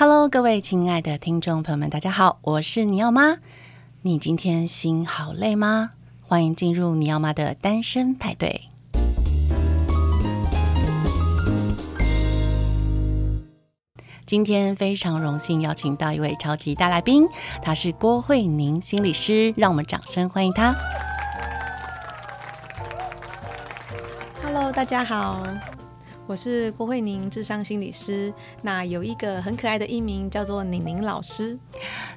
Hello，各位亲爱的听众朋友们，大家好，我是尼奥妈。你今天心好累吗？欢迎进入尼奥妈的单身派对。今天非常荣幸邀请到一位超级大来宾，他是郭慧宁心理师，让我们掌声欢迎他。Hello，大家好。我是郭慧宁，智商心理师。那有一个很可爱的艺名叫做宁宁老师。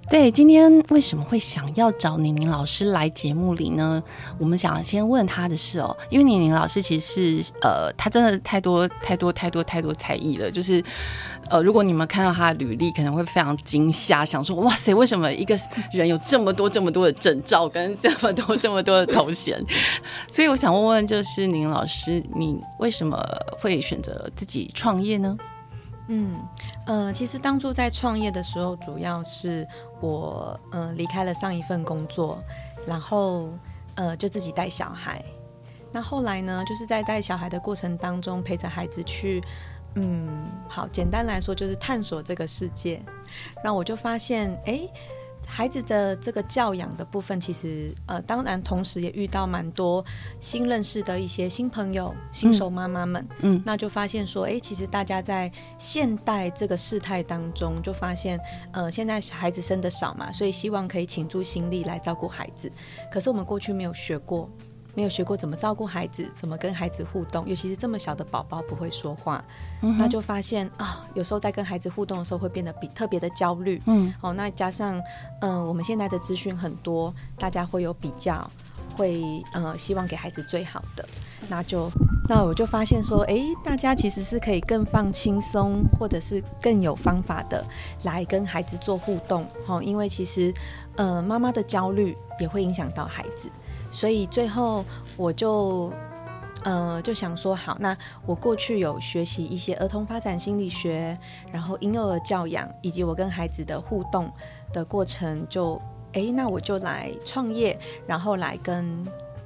对，今天为什么会想要找宁宁老师来节目里呢？我们想先问他的是哦，因为宁宁老师其实是呃，他真的太多太多太多太多才艺了，就是。呃，如果你们看到他的履历，可能会非常惊吓，想说：哇塞，为什么一个人有这么多、这么多的证照，跟这么多、这么多的头衔？所以我想问问，就是宁老师，你为什么会选择自己创业呢？嗯，呃，其实当初在创业的时候，主要是我呃离开了上一份工作，然后呃就自己带小孩。那后来呢，就是在带小孩的过程当中，陪着孩子去。嗯，好，简单来说就是探索这个世界。那我就发现，哎，孩子的这个教养的部分，其实呃，当然同时也遇到蛮多新认识的一些新朋友、新手妈妈们。嗯，那就发现说，哎，其实大家在现代这个事态当中，就发现，呃，现在孩子生的少嘛，所以希望可以倾注心力来照顾孩子。可是我们过去没有学过。没有学过怎么照顾孩子，怎么跟孩子互动，尤其是这么小的宝宝不会说话，嗯、那就发现啊，有时候在跟孩子互动的时候会变得比特别的焦虑。嗯，哦，那加上嗯、呃，我们现在的资讯很多，大家会有比较，会呃希望给孩子最好的，那就那我就发现说，哎，大家其实是可以更放轻松，或者是更有方法的来跟孩子做互动。哦，因为其实呃妈妈的焦虑也会影响到孩子。所以最后我就，呃，就想说好，那我过去有学习一些儿童发展心理学，然后婴幼儿教养，以及我跟孩子的互动的过程就，就哎，那我就来创业，然后来跟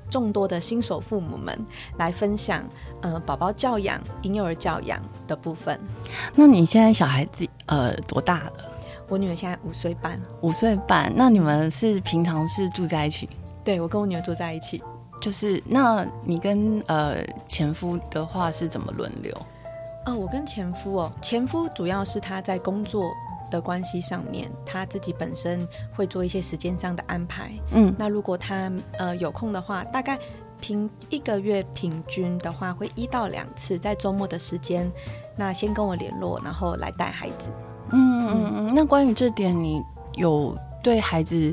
众多的新手父母们来分享，呃，宝宝教养、婴幼儿教养的部分。那你现在小孩子呃多大了？我女儿现在五岁半。五岁半，那你们是平常是住在一起？对，我跟我女儿住在一起，就是那你跟呃前夫的话是怎么轮流？哦，我跟前夫哦，前夫主要是他在工作的关系上面，他自己本身会做一些时间上的安排。嗯，那如果他呃有空的话，大概平一个月平均的话会一到两次，在周末的时间，那先跟我联络，然后来带孩子。嗯嗯嗯，那关于这点，你有对孩子？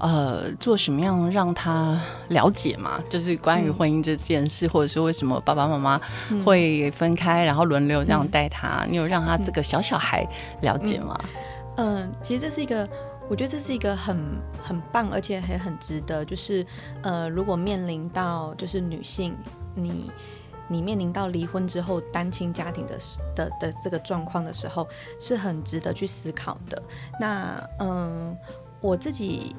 呃，做什么样让他了解嘛？就是关于婚姻这件事，嗯、或者是为什么爸爸妈妈会分开，嗯、然后轮流这样带他？嗯、你有让他这个小小孩了解吗？嗯，嗯，其实这是一个，我觉得这是一个很很棒，而且还很值得。就是呃，如果面临到就是女性，你你面临到离婚之后单亲家庭的的的这个状况的时候，是很值得去思考的。那嗯，我自己。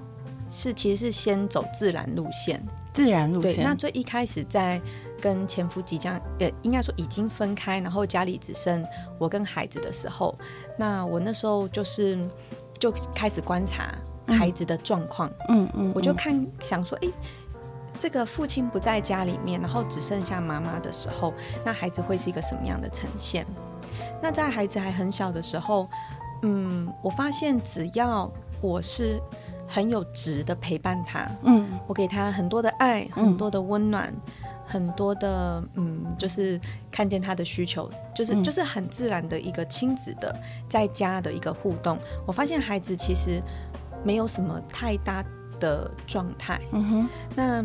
是，其实是先走自然路线，自然路线。对，那最一开始在跟前夫即将，呃，应该说已经分开，然后家里只剩我跟孩子的时候，那我那时候就是就开始观察孩子的状况，嗯嗯，我就看想说，哎，这个父亲不在家里面，然后只剩下妈妈的时候，那孩子会是一个什么样的呈现？那在孩子还很小的时候，嗯，我发现只要我是。很有值的陪伴他，嗯，我给他很多的爱，很多的温暖，嗯、很多的，嗯，就是看见他的需求，就是、嗯、就是很自然的一个亲子的在家的一个互动。我发现孩子其实没有什么太大的状态，嗯哼。那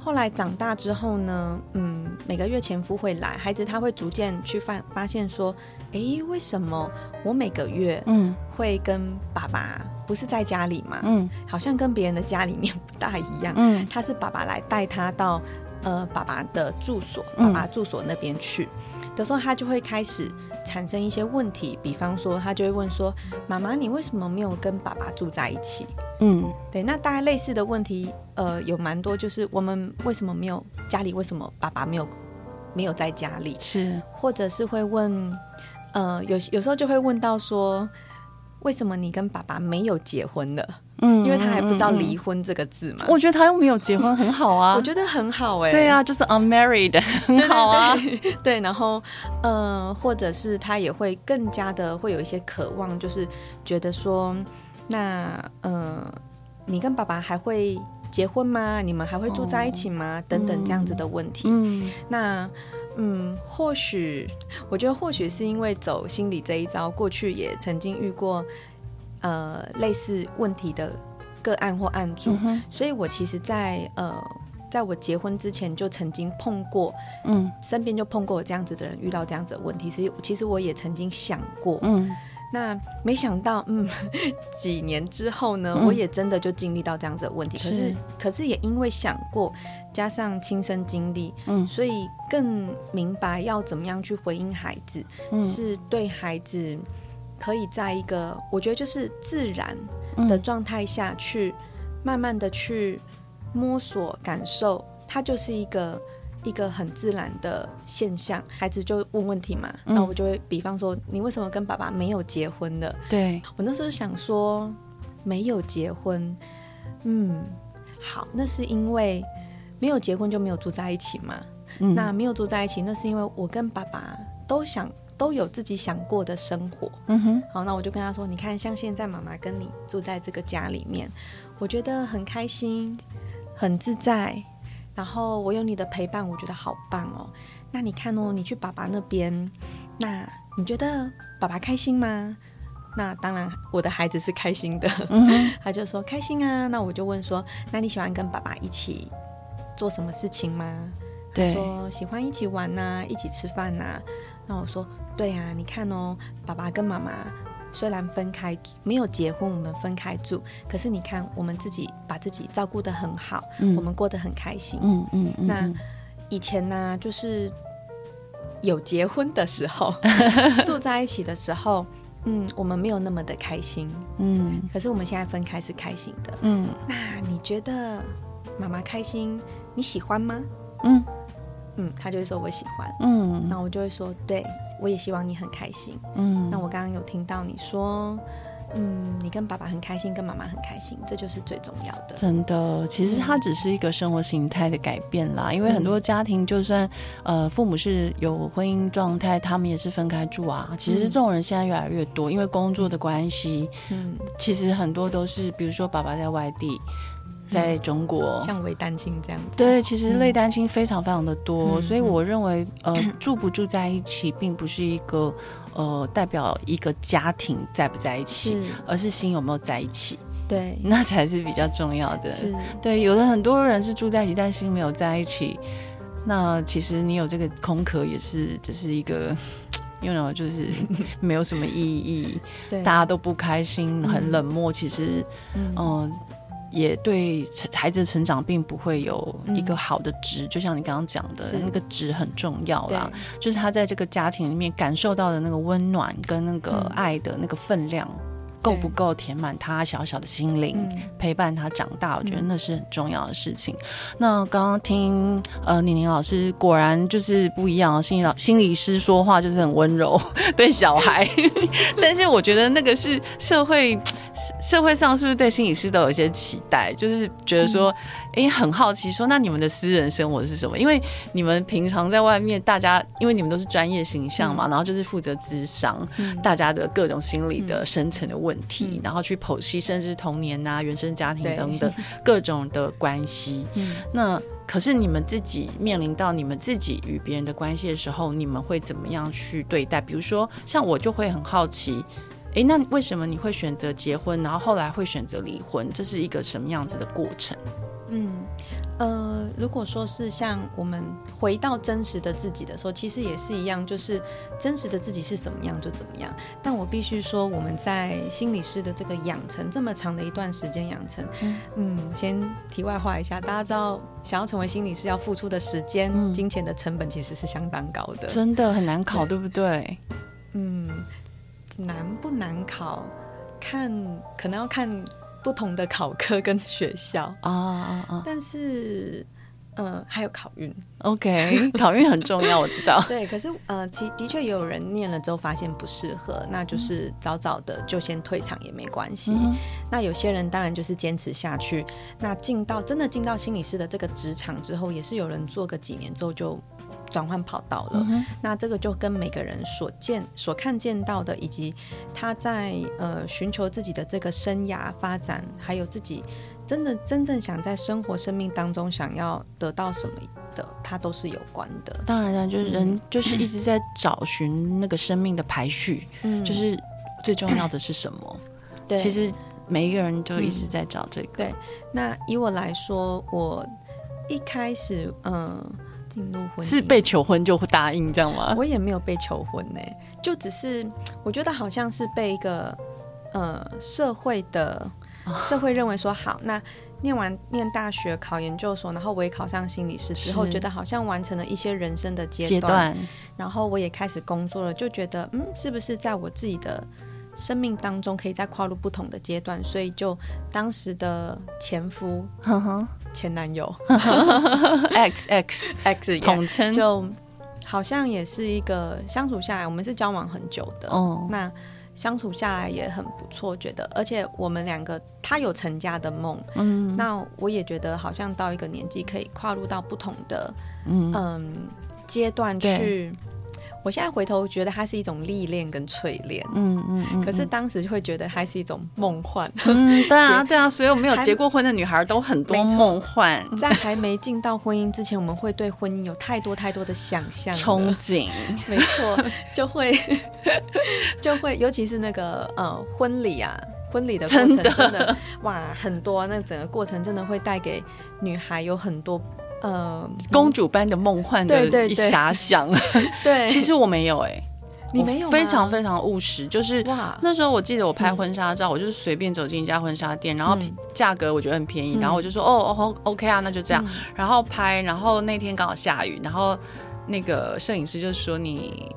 后来长大之后呢，嗯，每个月前夫会来，孩子他会逐渐去发发现说，哎，为什么我每个月，嗯，会跟爸爸。不是在家里嘛？嗯，好像跟别人的家里面不大一样。嗯，他是爸爸来带他到呃爸爸的住所，爸爸住所那边去。有、嗯、时候他就会开始产生一些问题，比方说他就会问说：“妈妈，你为什么没有跟爸爸住在一起？”嗯，对。那大概类似的问题，呃，有蛮多，就是我们为什么没有家里？为什么爸爸没有没有在家里？是，或者是会问，呃，有有时候就会问到说。为什么你跟爸爸没有结婚了？嗯，因为他还不知道离婚这个字嘛。我觉得他又没有结婚，很好啊。我觉得很好哎、欸。对啊，就是 unmarried，很好啊。对，对，对，对，然后呃，或者是他也会更加的会有一些渴望，就是觉得说，那呃，你跟爸爸还会结婚吗？你们还会住在一起吗？哦、等等这样子的问题。嗯，那嗯，或许我觉得或许是因为走心理这一招，过去也曾经遇过。呃，类似问题的个案或案主，嗯、所以我其实在，在呃，在我结婚之前就曾经碰过，嗯，身边就碰过这样子的人，遇到这样子的问题，其实其实我也曾经想过，嗯，那没想到，嗯，几年之后呢，嗯、我也真的就经历到这样子的问题，可是，是。可是也因为想过，加上亲身经历，嗯，所以更明白要怎么样去回应孩子，嗯、是对孩子。可以在一个我觉得就是自然的状态下去，慢慢的去摸索感受，它就是一个一个很自然的现象。孩子就问问题嘛，那我就会比方说，你为什么跟爸爸没有结婚的？对，我那时候想说没有结婚，嗯，好，那是因为没有结婚就没有住在一起嘛。那没有住在一起，那是因为我跟爸爸都想。都有自己想过的生活，嗯哼，好，那我就跟他说，你看，像现在妈妈跟你住在这个家里面，我觉得很开心，很自在，然后我有你的陪伴，我觉得好棒哦。那你看哦，你去爸爸那边，那你觉得爸爸开心吗？那当然，我的孩子是开心的，他就说开心啊。那我就问说，那你喜欢跟爸爸一起做什么事情吗？对，说喜欢一起玩呐、啊，一起吃饭呐、啊。那我说。对呀、啊，你看哦，爸爸跟妈妈虽然分开，没有结婚，我们分开住，可是你看，我们自己把自己照顾得很好，嗯、我们过得很开心。嗯嗯。嗯嗯，那以前呢，就是有结婚的时候，住在一起的时候，嗯，我们没有那么的开心。嗯。可是我们现在分开是开心的。嗯。那你觉得妈妈开心，你喜欢吗？嗯。嗯，他就会说我喜欢。嗯。那我就会说对。我也希望你很开心。嗯，那我刚刚有听到你说，嗯，你跟爸爸很开心，跟妈妈很开心，这就是最重要的。真的，其实它只是一个生活形态的改变啦。嗯、因为很多家庭，就算呃父母是有婚姻状态，他们也是分开住啊。其实这种人现在越来越多，因为工作的关系。嗯，其实很多都是，比如说爸爸在外地。在中国，像伪单亲这样子，对，其实类单亲非常非常的多，嗯、所以我认为，呃，住不住在一起，并不是一个，呃，代表一个家庭在不在一起，是而是心有没有在一起，对，那才是比较重要的。是。对，有的很多人是住在一起，但心没有在一起，那其实你有这个空壳，也是只是一个，you know，就是没有什么意义，对。大家都不开心，很冷漠，其实，嗯。呃也对孩子的成长并不会有一个好的值，嗯、就像你刚刚讲的，那个值很重要啦。就是他在这个家庭里面感受到的那个温暖跟那个爱的那个分量。嗯够不够填满他小小的心灵，嗯、陪伴他长大？我觉得那是很重要的事情。嗯、那刚刚听呃宁宁老师，果然就是不一样。心理老心理师说话就是很温柔 对小孩，但是我觉得那个是社会社会上是不是对心理师都有一些期待？就是觉得说，哎、嗯，很好奇说，那你们的私人生活是什么？因为你们平常在外面，大家因为你们都是专业形象嘛，嗯、然后就是负责咨商，嗯、大家的各种心理的深层的问题。嗯、然后去剖析，甚至童年啊、原生家庭等等 各种的关系。嗯、那可是你们自己面临到你们自己与别人的关系的时候，你们会怎么样去对待？比如说，像我就会很好奇，哎，那为什么你会选择结婚，然后后来会选择离婚？这是一个什么样子的过程？嗯。呃，如果说是像我们回到真实的自己的时候，其实也是一样，就是真实的自己是怎么样就怎么样。但我必须说，我们在心理师的这个养成这么长的一段时间养成，嗯，嗯，先题外话一下，大家知道，想要成为心理师要付出的时间、嗯、金钱的成本其实是相当高的，真的很难考，对，对不对？嗯，难不难考？看，可能要看。不同的考科跟学校啊啊啊！但是，呃，还有考运，OK，考运很重要，我知道。对，可是呃，的的确也有人念了之后发现不适合，那就是早早的就先退场也没关系。嗯、那有些人当然就是坚持下去，那进到真的进到心理师的这个职场之后，也是有人做个几年之后就转换跑道了。嗯、那这个就跟每个人所见所看见到的，以及他在呃寻求自己的这个生涯发展，还有自己。真的真正想在生活、生命当中想要得到什么的，它都是有关的。当然了，就是人就是一直在找寻那个生命的排序，嗯，就是最重要的是什么？对，其实每一个人都一直在找这个。嗯、对，那以我来说，我一开始嗯进入婚姻是被求婚就会答应这样吗？我也没有被求婚呢，就只是我觉得好像是被一个呃社会的。社会认为说好，那念完念大学考研究所，然后我也考上心理师之后，觉得好像完成了一些人生的阶段，段，然后我也开始工作了，就觉得嗯，是不是在我自己的生命当中可以再跨入不同的阶段？所以就当时的前夫、前男友。X X X 统称，就好像也是一个相处下来，我们是交往很久的，哦，那。相处下来也很不错，觉得，而且我们两个他有成家的梦，嗯，那我也觉得好像到一个年纪可以跨入到不同的嗯。阶、嗯、段去。我现在回头觉得它是一种历练跟淬炼，嗯嗯嗯。可是当时就会觉得它是一种梦幻，嗯，对啊 对啊。所有没有结过婚的女孩都很多梦幻，在还没进到婚姻之前，我们会对婚姻有太多太多的想象、憧憬，没错，就会 就会，尤其是那个呃婚礼啊，婚礼的过程真的，真的哇很多，那整个过程真的会带给女孩有很多。呃，公主般的梦幻的一遐想，对，其实我没有哎、欸，你没有，非常非常务实，就是哇，那时候我记得我拍婚纱照，嗯、我就是随便走进一家婚纱店，然后价格我觉得很便宜，嗯、然后我就说哦哦，OK 啊，那就这样，嗯、然后拍，然后那天刚好下雨，然后那个摄影师就说你。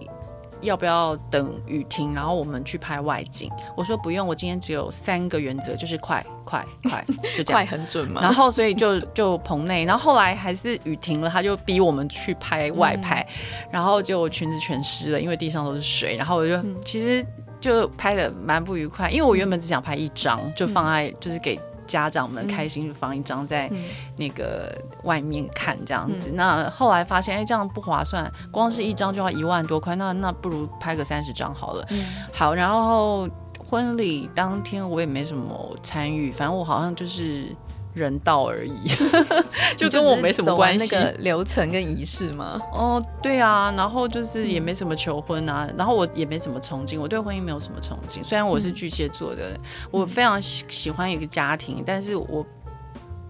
要不要等雨停，然后我们去拍外景？我说不用，我今天只有三个原则，就是快快快，就这样。快很准嘛。然后所以就就棚内，然后后来还是雨停了，他就逼我们去拍外拍，嗯、然后就裙子全湿了，因为地上都是水。然后我就、嗯、其实就拍的蛮不愉快，因为我原本只想拍一张，就放在就是给。家长们开心就放一张在那个外面看这样子，嗯、那后来发现哎、欸、这样不划算，光是一张就要一万多块，那那不如拍个三十张好了。嗯、好，然后婚礼当天我也没什么参与，反正我好像就是。人道而已，就跟我没什么关系。那个流程跟仪式吗？哦，对啊，然后就是也没什么求婚啊，嗯、然后我也没什么憧憬，我对婚姻没有什么憧憬。虽然我是巨蟹座的，嗯、我非常喜喜欢一个家庭，但是我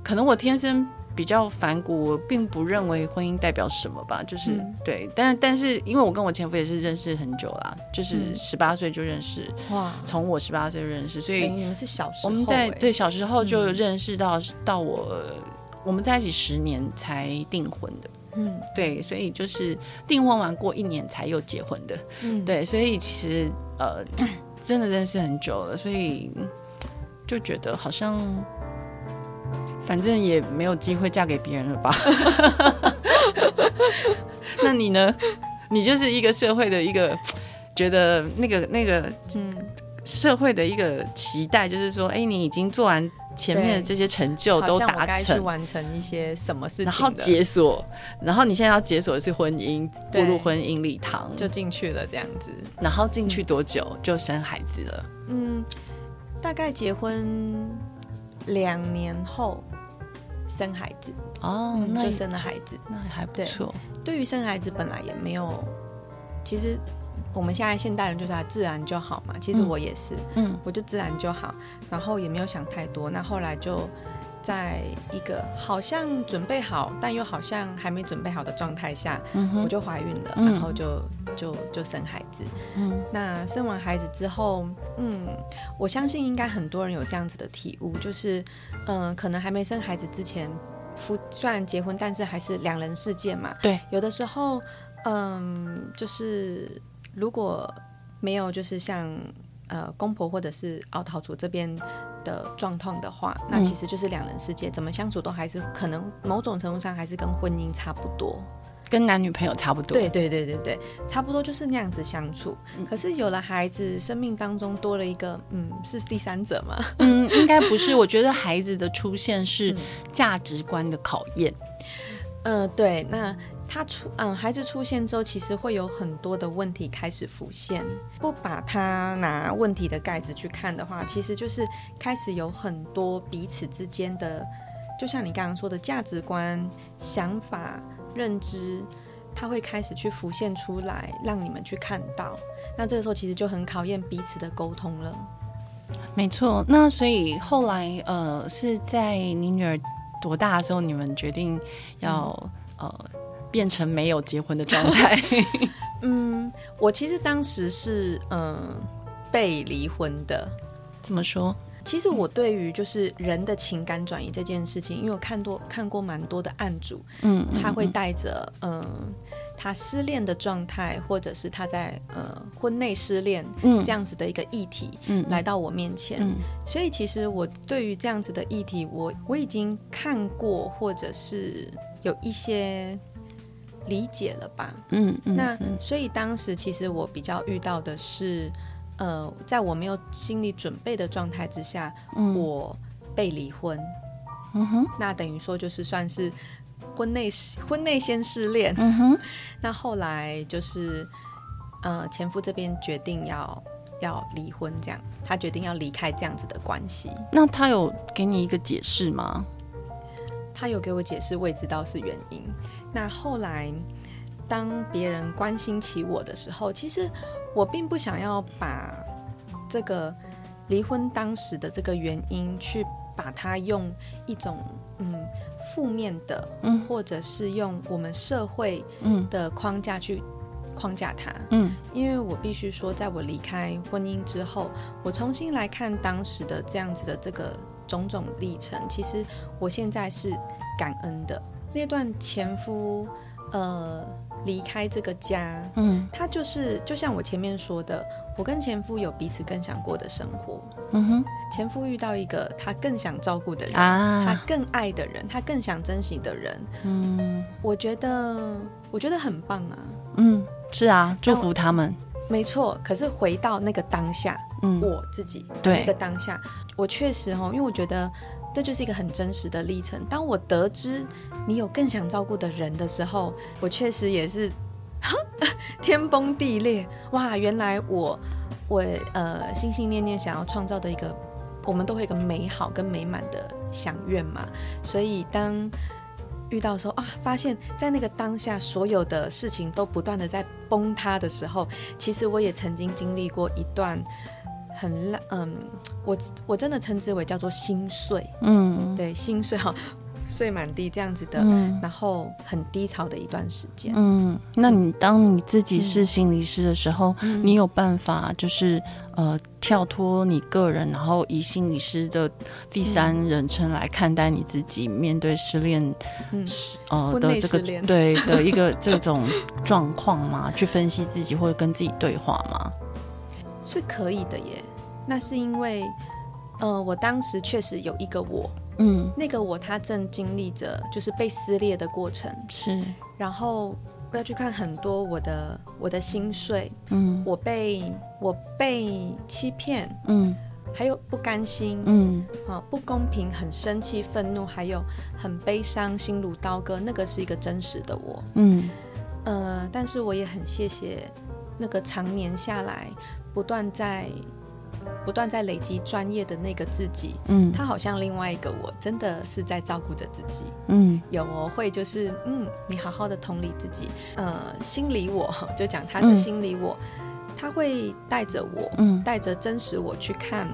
可能我天生。比较反骨，我并不认为婚姻代表什么吧，就是、嗯、对，但但是因为我跟我前夫也是认识很久啦，就是十八岁就认识，哇，从我十八岁认识，所以你们是小时候，我们在对小时候就认识到、嗯、到我我们在一起十年才订婚的，嗯，对，所以就是订婚完过一年才又结婚的，嗯，对，所以其实呃 真的认识很久了，所以就觉得好像。反正也没有机会嫁给别人了吧？那你呢？你就是一个社会的一个觉得那个那个嗯，社会的一个期待，就是说，哎，你已经做完前面的这些成就都达成，完成一些什么事情，然后解锁，然后你现在要解锁的是婚姻，步入婚姻礼堂就进去了这样子，然后进去多久就生孩子了？嗯，大概结婚两年后。生孩子哦，嗯、那就生了孩子，那还不错。对于生孩子本来也没有，其实我们现在现代人就是自然就好嘛。其实我也是，嗯，我就自然就好，然后也没有想太多。那后来就。在一个好像准备好，但又好像还没准备好的状态下，嗯、我就怀孕了，嗯、然后就就就生孩子。嗯，那生完孩子之后，嗯，我相信应该很多人有这样子的体悟，就是，嗯、呃，可能还没生孩子之前，夫虽然结婚，但是还是两人世界嘛。对，有的时候，嗯，就是如果没有，就是像呃公婆或者是凹桃主这边。的状况的话，那其实就是两人世界，怎么相处都还是可能某种程度上还是跟婚姻差不多。跟男女朋友差不多，对对对对对，差不多就是那样子相处。嗯、可是有了孩子，生命当中多了一个，嗯，是第三者吗？嗯，应该不是。我觉得孩子的出现是 价值观的考验。嗯、呃，对。那他出，嗯，孩子出现之后，其实会有很多的问题开始浮现。不把他拿问题的盖子去看的话，其实就是开始有很多彼此之间的，就像你刚刚说的价值观、想法。认知，他会开始去浮现出来，让你们去看到。那这个时候其实就很考验彼此的沟通了。没错。那所以后来，呃，是在你女儿多大的时候，你们决定要、嗯、呃变成没有结婚的状态？嗯，我其实当时是嗯、呃、被离婚的。怎么说？其实我对于就是人的情感转移这件事情，因为我看多看过蛮多的案主，嗯，他会带着嗯、呃、他失恋的状态，或者是他在呃婚内失恋这样子的一个议题，嗯，来到我面前，嗯，所以其实我对于这样子的议题，我我已经看过，或者是有一些理解了吧，嗯，嗯，那所以当时其实我比较遇到的是。呃，在我没有心理准备的状态之下，嗯、我被离婚。嗯哼，那等于说就是算是婚内婚内先失恋。嗯哼，那后来就是呃前夫这边决定要要离婚，这样他决定要离开这样子的关系。那他有给你一个解释吗？他有给我解释，我也知道是原因。那后来当别人关心起我的时候，其实。我并不想要把这个离婚当时的这个原因，去把它用一种嗯负面的，嗯，或者是用我们社会的框架去框架它，嗯，因为我必须说，在我离开婚姻之后，我重新来看当时的这样子的这个种种历程，其实我现在是感恩的。那段前夫，呃。离开这个家，嗯，他就是就像我前面说的，我跟前夫有彼此更想过的生活，嗯哼，前夫遇到一个他更想照顾的人，啊，他更爱的人，他更想珍惜的人，嗯，我觉得我觉得很棒啊，嗯，是啊，祝福他们，没错。可是回到那个当下，嗯，我自己对。那个当下，我确实哈，因为我觉得。这就是一个很真实的历程。当我得知你有更想照顾的人的时候，我确实也是天崩地裂。哇，原来我我呃心心念念想要创造的一个，我们都会有一个美好跟美满的想愿嘛。所以当遇到说啊，发现在那个当下所有的事情都不断的在崩塌的时候，其实我也曾经经历过一段。很烂，嗯，我我真的称之为叫做心碎，嗯，对，心碎哈，碎满地这样子的，嗯，然后很低潮的一段时间，嗯，那你当你自己是心理师的时候，嗯，你有办法就是呃跳脱你个人，然后以心理师的第三人称来看待你自己面对失恋，嗯，呃的这个对 的一个这种状况吗？去分析自己或者跟自己对话吗？是可以的耶，那是因为，呃，我当时确实有一个我，嗯，那个我他正经历着就是被撕裂的过程，是，然后我要去看很多我的我的心碎，嗯，我被我被欺骗，嗯，还有不甘心，嗯，啊，不公平，很生气，愤怒，还有很悲伤，心如刀割，那个是一个真实的我，嗯，呃，但是我也很谢谢那个常年下来。不断在不断在累积专业的那个自己，嗯，他好像另外一个我，真的是在照顾着自己，嗯，有我会就是，嗯，你好好的同理自己，呃，心理我 就讲他是心理我，嗯、他会带着我，嗯，带着真实我去看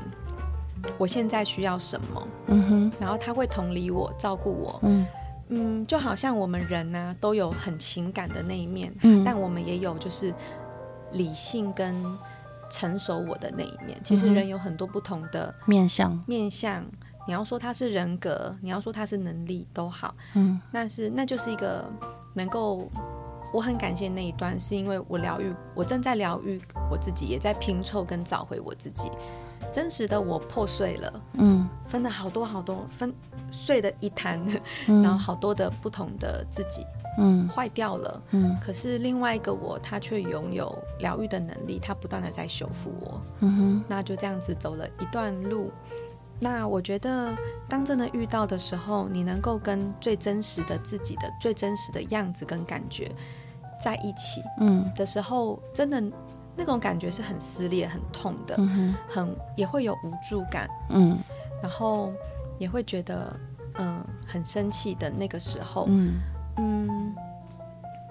我现在需要什么，嗯哼，然后他会同理我，照顾我，嗯。嗯，就好像我们人呢、啊、都有很情感的那一面，嗯，但我们也有就是理性跟。成熟我的那一面，其实人有很多不同的面相。面相，你要说他是人格，你要说他是能力都好，嗯，那是那就是一个能够，我很感谢那一段，是因为我疗愈，我正在疗愈我自己，也在拼凑跟找回我自己。真实的我破碎了，嗯，分了好多好多，分碎的一滩，嗯、然后好多的不同的自己，嗯，坏掉了，嗯，可是另外一个我，他却拥有疗愈的能力，他不断的在修复我，嗯哼，那就这样子走了一段路。那我觉得，当真的遇到的时候，你能够跟最真实的自己的最真实的样子跟感觉在一起，嗯。的时候，真的那种感觉是很撕裂、很痛的，很也会有无助感，嗯，然后也会觉得，嗯、呃，很生气的那个时候，嗯嗯，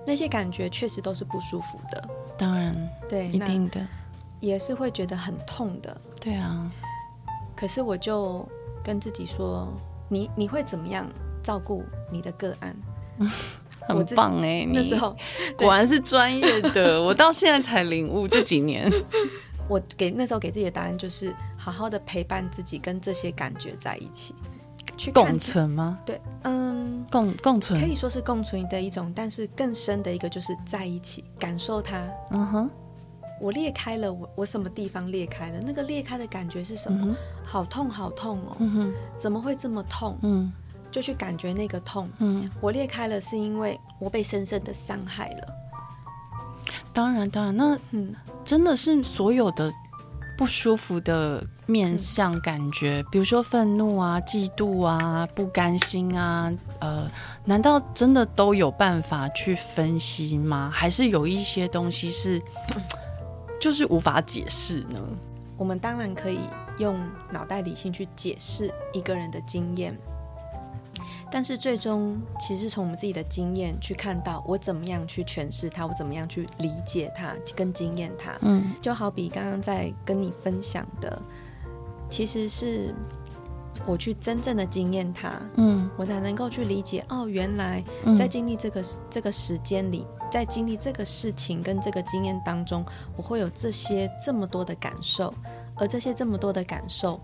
那些感觉确实都是不舒服的，当然，对，一定的，也是会觉得很痛的，对啊。可是我就跟自己说，你你会怎么样照顾你的个案？很棒哎、欸，那时候 果然是专业的。我到现在才领悟，这几年我给那时候给自己的答案就是，好好的陪伴自己，跟这些感觉在一起，去共存吗？对，嗯，共共存可以说是共存的一种，但是更深的一个就是在一起感受它。嗯哼。我裂开了，我我什么地方裂开了？那个裂开的感觉是什么？嗯、好痛，好痛哦！嗯哼、怎么会这么痛？嗯，就去感觉那个痛。嗯，我裂开了，是因为我被深深的伤害了。当然，当然，那嗯，真的是所有的不舒服的面向感觉，嗯、比如说愤怒啊、嫉妒啊、不甘心啊，呃，难道真的都有办法去分析吗？还是有一些东西是？就是无法解释呢。我们当然可以用脑袋理性去解释一个人的经验，但是最终其实从我们自己的经验去看到，我怎么样去诠释它，我怎么样去理解它，跟经验它。嗯，就好比刚刚在跟你分享的，其实是我去真正的经验它，嗯，我才能够去理解。哦，原来在经历这个、嗯、这个时间里。在经历这个事情跟这个经验当中，我会有这些这么多的感受，而这些这么多的感受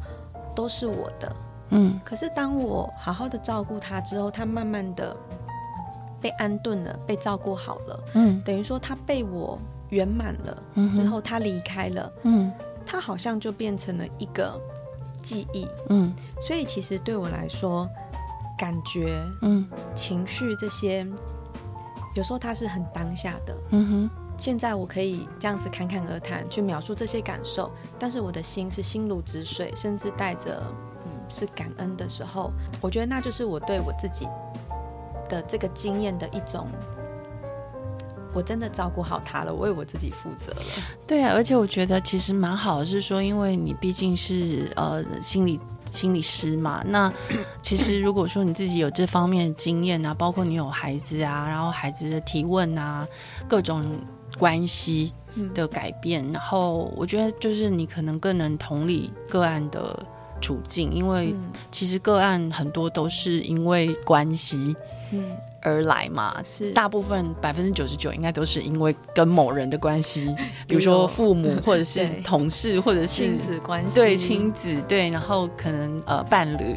都是我的。嗯，可是当我好好的照顾他之后，他慢慢的被安顿了，被照顾好了。嗯，等于说他被我圆满了之后，他离开了。嗯，他好像就变成了一个记忆。嗯，所以其实对我来说，感觉、嗯，情绪这些。有时候它是很当下的，嗯哼。现在我可以这样子侃侃而谈，去描述这些感受，但是我的心是心如止水，甚至带着嗯是感恩的时候，我觉得那就是我对我自己的这个经验的一种，我真的照顾好他了，我为我自己负责了。对啊，而且我觉得其实蛮好的，是说因为你毕竟是呃心理。心理师嘛，那 其实如果说你自己有这方面的经验啊，包括你有孩子啊，然后孩子的提问啊，各种关系的改变，然后我觉得就是你可能更能同理个案的处境，因为其实个案很多都是因为关系，嗯。而来嘛，是。大部分百分之九十九应该都是因为跟某人的关系，比如说父母 或者是同事或者是亲子关系，对亲子对，然后可能呃伴侣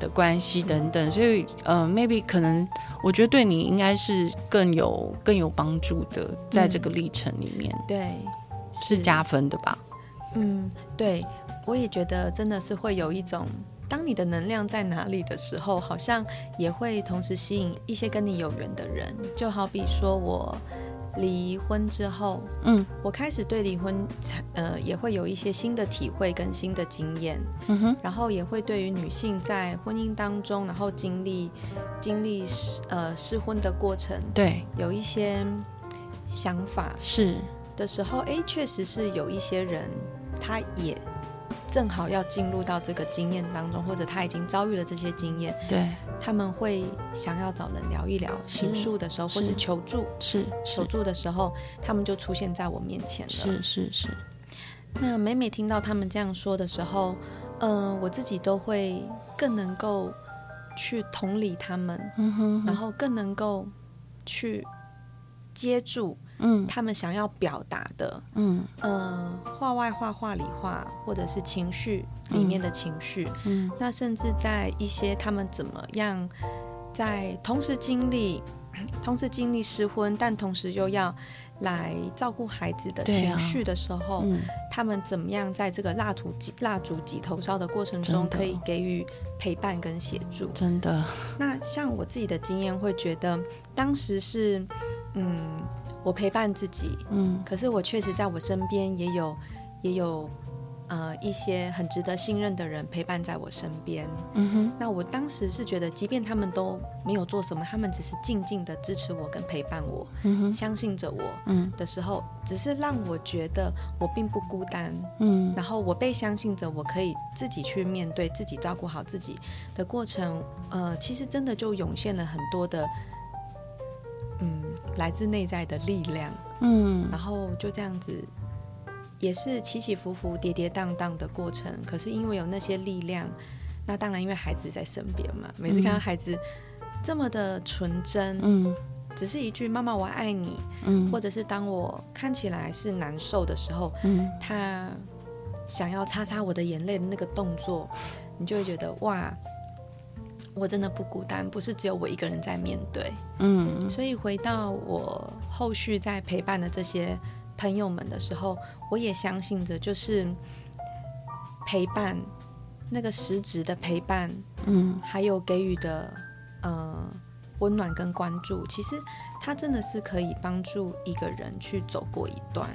的关系等等，所以呃 maybe 可能我觉得对你应该是更有更有帮助的，在这个历程里面，嗯、对是。加分的吧？嗯，对，我也觉得真的是会有一种。当你的能量在哪里的时候，好像也会同时吸引一些跟你有缘的人。就好比说我离婚之后，嗯，我开始对离婚，呃，也会有一些新的体会跟新的经验。嗯哼，然后也会对于女性在婚姻当中，然后经历经历呃试婚的过程，对，有一些想法是的时候，哎，确实是有一些人他也。正好要进入到这个经验当中，或者他已经遭遇了这些经验，对，他们会想要找人聊一聊，倾诉的时候，或是求助，是求助的时候，他们就出现在我面前了。是是是。那每每听到他们这样说的时候，嗯、呃，我自己都会更能够去同理他们，嗯哼哼，然后更能够去接住。嗯，他们想要表达的，嗯，呃，画外画、画里画，或者是情绪里面的情绪，嗯，那甚至在一些他们怎么样在同时经历，同时经历失婚，但同时又要来照顾孩子的情绪的时候，啊嗯、他们怎么样在这个蜡烛蜡烛挤头烧的过程中，可以给予陪伴跟协助？真的。那像我自己的经验，会觉得当时是，嗯，我陪伴自己，嗯，可是我确实在我身边也有，也有。呃，一些很值得信任的人陪伴在我身边。嗯哼，那我当时是觉得，即便他们都没有做什么，他们只是静静的支持我跟陪伴我，嗯哼，相信着我，嗯的时候，只是让我觉得我并不孤单，嗯，然后我被相信着，我可以自己去面对自己，照顾好自己的过程。呃，其实真的就涌现了很多的，嗯，来自内在的力量，嗯，然后就这样子。也是起起伏伏、跌跌宕宕的过程，可是因为有那些力量，那当然因为孩子在身边嘛。每次看到孩子这么的纯真，嗯，只是一句“妈妈我爱你”，嗯，或者是当我看起来是难受的时候，嗯，他想要擦擦我的眼泪的那个动作，你就会觉得哇，我真的不孤单，不是只有我一个人在面对，嗯。所以回到我后续在陪伴的这些。朋友们的时候，我也相信着，就是陪伴，那个实质的陪伴，嗯，还有给予的呃温暖跟关注，其实它真的是可以帮助一个人去走过一段。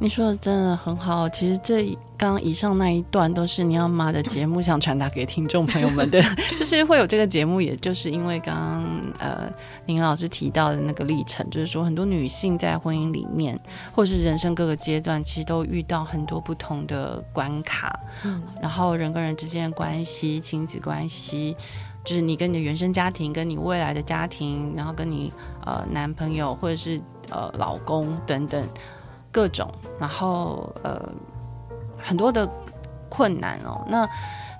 你说的真的很好，其实这刚刚以上那一段都是你要妈的节目想传达给听众朋友们的，就是会有这个节目，也就是因为刚刚呃林老师提到的那个历程，就是说很多女性在婚姻里面，或是人生各个阶段，其实都遇到很多不同的关卡，嗯，然后人跟人之间的关系、亲子关系，就是你跟你的原生家庭、跟你未来的家庭，然后跟你呃男朋友或者是呃老公等等。各种，然后呃，很多的困难哦，那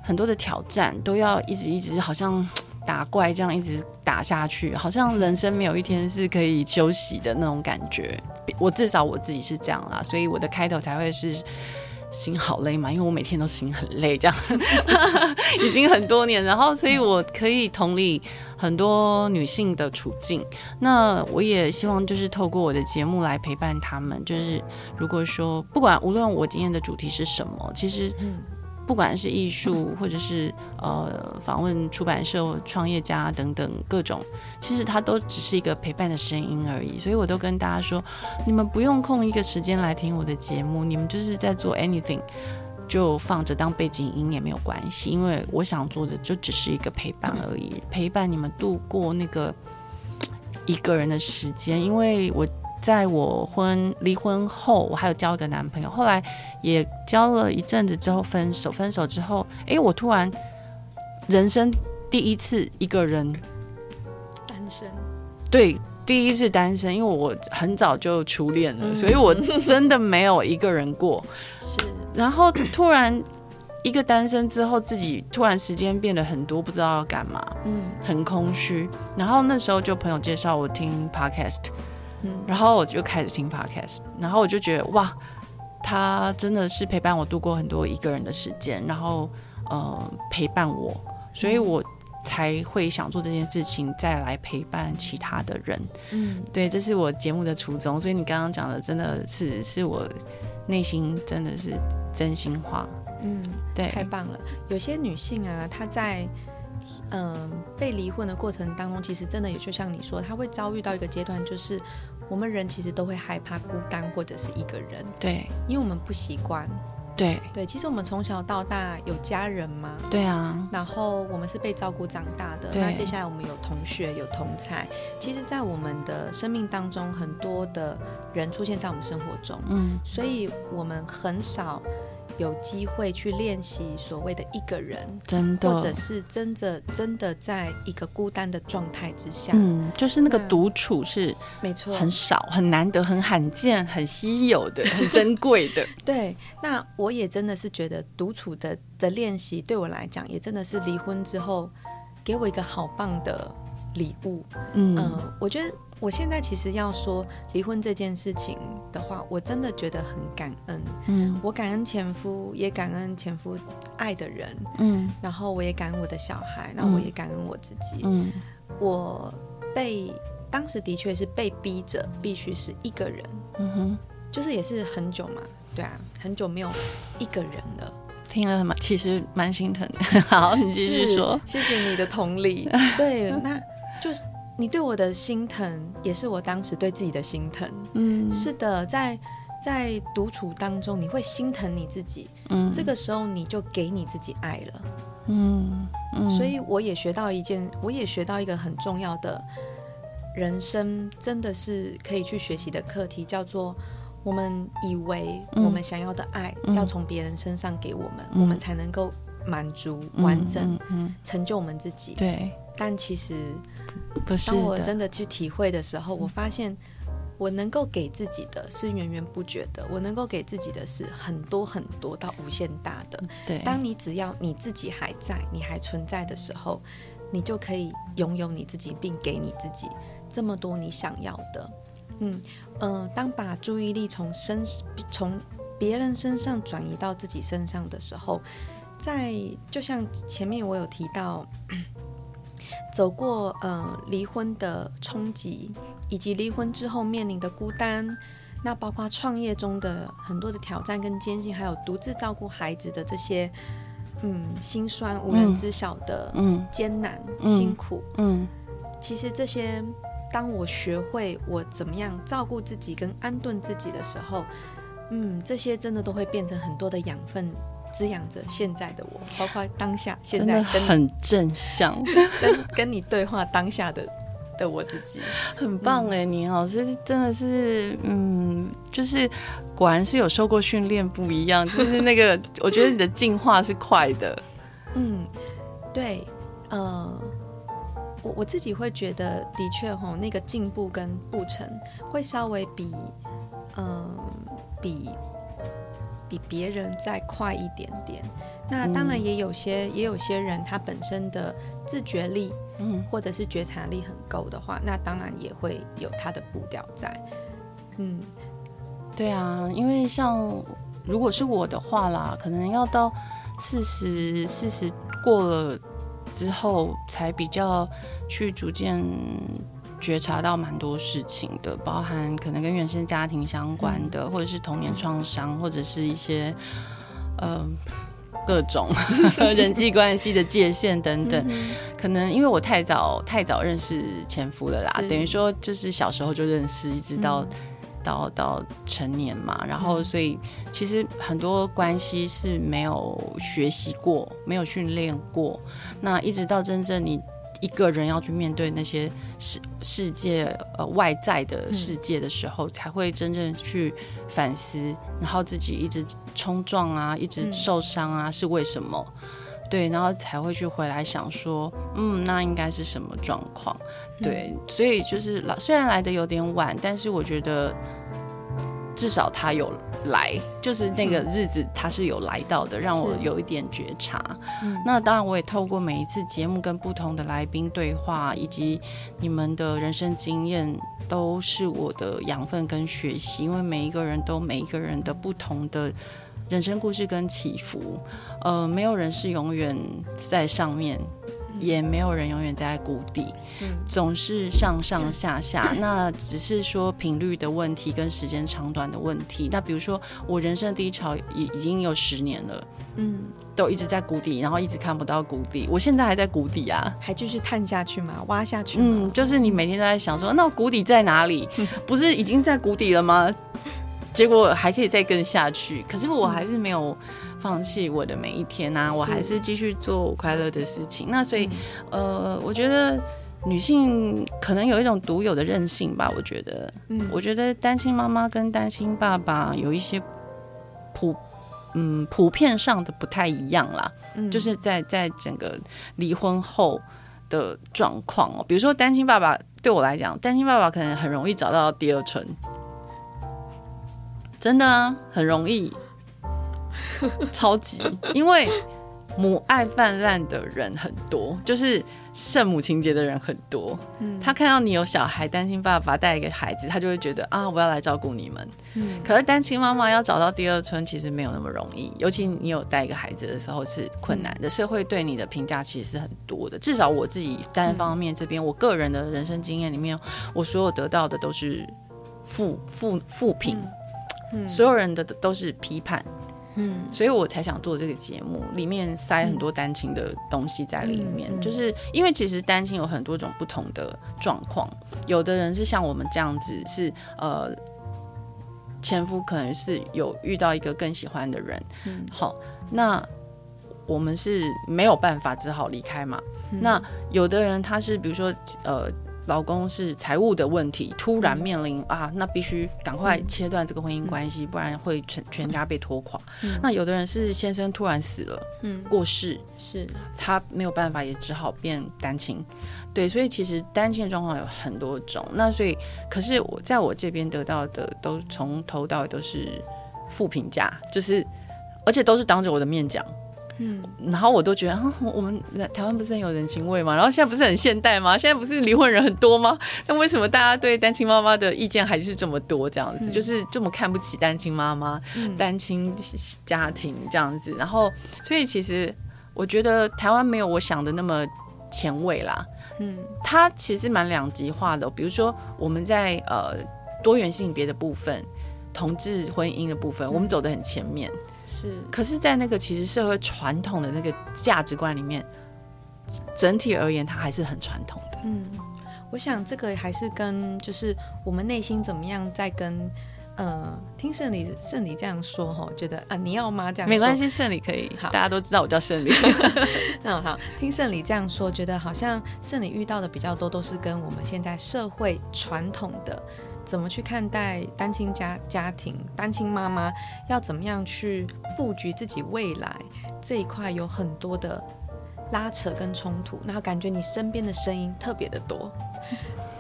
很多的挑战都要一直一直，好像打怪这样一直打下去，好像人生没有一天是可以休息的那种感觉。我至少我自己是这样啦，所以我的开头才会是。心好累嘛，因为我每天都心很累，这样 已经很多年，然后所以我可以同理很多女性的处境。那我也希望就是透过我的节目来陪伴她们。就是如果说不管无论我今天的主题是什么，其实。不管是艺术，或者是呃访问出版社、创业家等等各种，其实它都只是一个陪伴的声音而已。所以我都跟大家说，你们不用空一个时间来听我的节目，你们就是在做 anything，就放着当背景音也没有关系，因为我想做的就只是一个陪伴而已，陪伴你们度过那个一个人的时间，因为我。在我婚离婚后，我还有交一个男朋友，后来也交了一阵子之后分手。分手之后，哎，我突然人生第一次一个人单身。对，第一次单身，因为我很早就初恋了，嗯、所以我真的没有一个人过。是，然后突然一个单身之后，自己突然时间变得很多，不知道要干嘛，嗯，很空虚。然后那时候就朋友介绍我听 podcast。然后我就开始听 podcast，然后我就觉得哇，他真的是陪伴我度过很多一个人的时间，然后呃陪伴我，所以我才会想做这件事情，再来陪伴其他的人。嗯，对，这是我节目的初衷。所以你刚刚讲的真的是是我内心真的是真心话。嗯，对，太棒了。有些女性啊，她在嗯、呃、被离婚的过程当中，其实真的也就像你说，他会遭遇到一个阶段，就是。我们人其实都会害怕孤单或者是一个人，对，因为我们不习惯，对对。其实我们从小到大有家人嘛，对啊，然后我们是被照顾长大的。那接下来我们有同学有同才，其实，在我们的生命当中，很多的人出现在我们生活中，嗯，所以我们很少。有机会去练习所谓的一个人，真的，或者是真的真的在一个孤单的状态之下，嗯，就是那个独处是没错，很少、很难得、很罕见、很稀有的、很珍贵的。对，那我也真的是觉得独处的的练习对我来讲，也真的是离婚之后给我一个好棒的礼物。嗯，呃，我觉得。我现在其实要说离婚这件事情的话，我真的觉得很感恩。嗯，我感恩前夫，也感恩前夫爱的人。嗯，然后我也感恩我的小孩，然后我也感恩我自己。嗯，我被当时的确是被逼着必须是一个人，嗯哼，就是也是很久嘛，对啊，很久没有一个人了。听了蛮，其实蛮心疼的。好，你继续说。谢谢你的同理。对，那就是你对我的心疼，也是我当时对自己的心疼。嗯，是的，在在独处当中，你会心疼你自己。嗯，这个时候你就给你自己爱了。嗯，嗯，所以我也学到一件，我也学到一个很重要的人生，真的是可以去学习的课题，叫做。我们以为我们想要的爱要从别人身上给我们，嗯、我们才能够满足、嗯、完整、成就我们自己。对，但其实不是。当我真的去体会的时候，我发现我能够给自己的是源源不绝的，我能够给自己的是很多很多到无限大的。对，当你只要你自己还在，你还存在的时候，你就可以拥有你自己，并给你自己这么多你想要的。嗯嗯、呃，当把注意力从身从别人身上转移到自己身上的时候，在就像前面我有提到，走过呃离婚的冲击，以及离婚之后面临的孤单，那包括创业中的很多的挑战跟艰辛，还有独自照顾孩子的这些嗯心酸无人知晓的嗯艰难、嗯、辛苦嗯，嗯，其实这些。当我学会我怎么样照顾自己跟安顿自己的时候，嗯，这些真的都会变成很多的养分，滋养着现在的我，包括当下现在跟很正向，跟跟你对话当下的的我自己，很棒哎，你老师真的是，嗯，就是果然是有受过训练不一样，就是那个我觉得你的进化是快的，嗯，对，呃。我我自己会觉得，的确吼，那个进步跟步程会稍微比，嗯、呃，比比别人再快一点点。那当然也有些、嗯、也有些人，他本身的自觉力，嗯，或者是觉察力很够的话，那当然也会有他的步调在。嗯，对啊，因为像如果是我的话啦，可能要到四十四十过了。之后才比较去逐渐觉察到蛮多事情的，包含可能跟原生家庭相关的，或者是童年创伤，或者是一些呃各种 人际关系的界限等等。可能因为我太早太早认识前夫了啦，等于说就是小时候就认识，一直到。到到成年嘛，然后所以其实很多关系是没有学习过，没有训练过。那一直到真正你一个人要去面对那些世世界呃外在的世界的时候，嗯，才会真正去反思，然后自己一直冲撞啊，一直受伤啊，是为什么？对，然后才会去回来想说，嗯，那应该是什么状况？对，所以就是来，虽然来的有点晚，但是我觉得。至少他有来，就是那个日子他是有来到的，让我有一点觉察。那当然，我也透过每一次节目跟不同的来宾对话，以及你们的人生经验，都是我的养分跟学习。因为每一个人都每一个人的不同的人生故事跟起伏，呃，没有人是永远在上面。也没有人永远在谷底，总是上上下下。那只是说频率的问题跟时间长短的问题。那比如说我人生低潮已已经有十年了，嗯，都一直在谷底，然后一直看不到谷底。我现在还在谷底啊，还继续探下去吗？挖下去吗？嗯，就是你每天都在想说，那谷底在哪里？不是已经在谷底了吗？结果还可以再更下去，可是我还是没有。放弃我的每一天啊，我还是继续做我快乐的事情。那所以，呃，我觉得女性可能有一种独有的韧性吧。我觉得，嗯，我觉得单亲妈妈跟单亲爸爸有一些普，嗯，普遍上的不太一样啦。嗯，就是在在整个离婚后的状况哦，比如说单亲爸爸对我来讲，单亲爸爸可能很容易找到第二春，真的啊，很容易。超级，因为母爱泛滥的人很多，就是圣母情节的人很多。嗯，他看到你有小孩，担心爸爸带一个孩子，他就会觉得啊，我要来照顾你们。嗯，可是单亲妈妈要找到第二春，其实没有那么容易，尤其你有带一个孩子的时候是困难的。嗯，社会对你的评价其实是很多的，至少我自己单方面这边，我个人的人生经验里面，我所有得到的都是负负负评，嗯，所有人的都是批判。嗯，所以我才想做这个节目，里面塞很多单亲的东西在里面，就是因为其实单亲有很多种不同的状况，有的人是像我们这样子，是呃前夫可能是有遇到一个更喜欢的人，嗯，好，那我们是没有办法，只好离开嘛。嗯、那有的人他是比如说呃。老公是财务的问题，突然面临啊，那必须赶快切断这个婚姻关系，不然会全全家被拖垮。那有的人是先生突然死了，嗯，过世，是他没有办法，也只好变单亲。对，所以其实单亲的状况有很多种。那所以，可是我在我这边得到的都从头到尾都是负评价，就是而且都是当着我的面讲。嗯，然后我都觉得啊，我们台湾不是很有人情味嘛？然后现在不是很现代吗？现在不是离婚人很多吗？那为什么大家对单亲妈妈的意见还是这么多？这样子，嗯、就是这么看不起单亲妈妈、嗯、单亲家庭这样子。然后，所以其实我觉得台湾没有我想的那么前卫啦。嗯，它其实蛮两极化的。比如说，我们在呃多元性别的部分。同志婚姻的部分，我们走得很前面，是。可是，在那个其实社会传统的那个价值观里面，整体而言，它还是很传统的。嗯，我想这个还是跟就是我们内心怎么样，在跟呃，听圣礼圣礼这样说哈，觉得啊，你要吗？这样没关系，圣礼可以，好，大家都知道我叫圣礼。嗯，好，听圣礼这样说，觉得好像圣礼遇到的比较多，都是跟我们现在社会传统的。怎么去看待单亲家家庭、单亲妈妈要怎么样去布局自己未来这一块，有很多的拉扯跟冲突，然后感觉你身边的声音特别的多。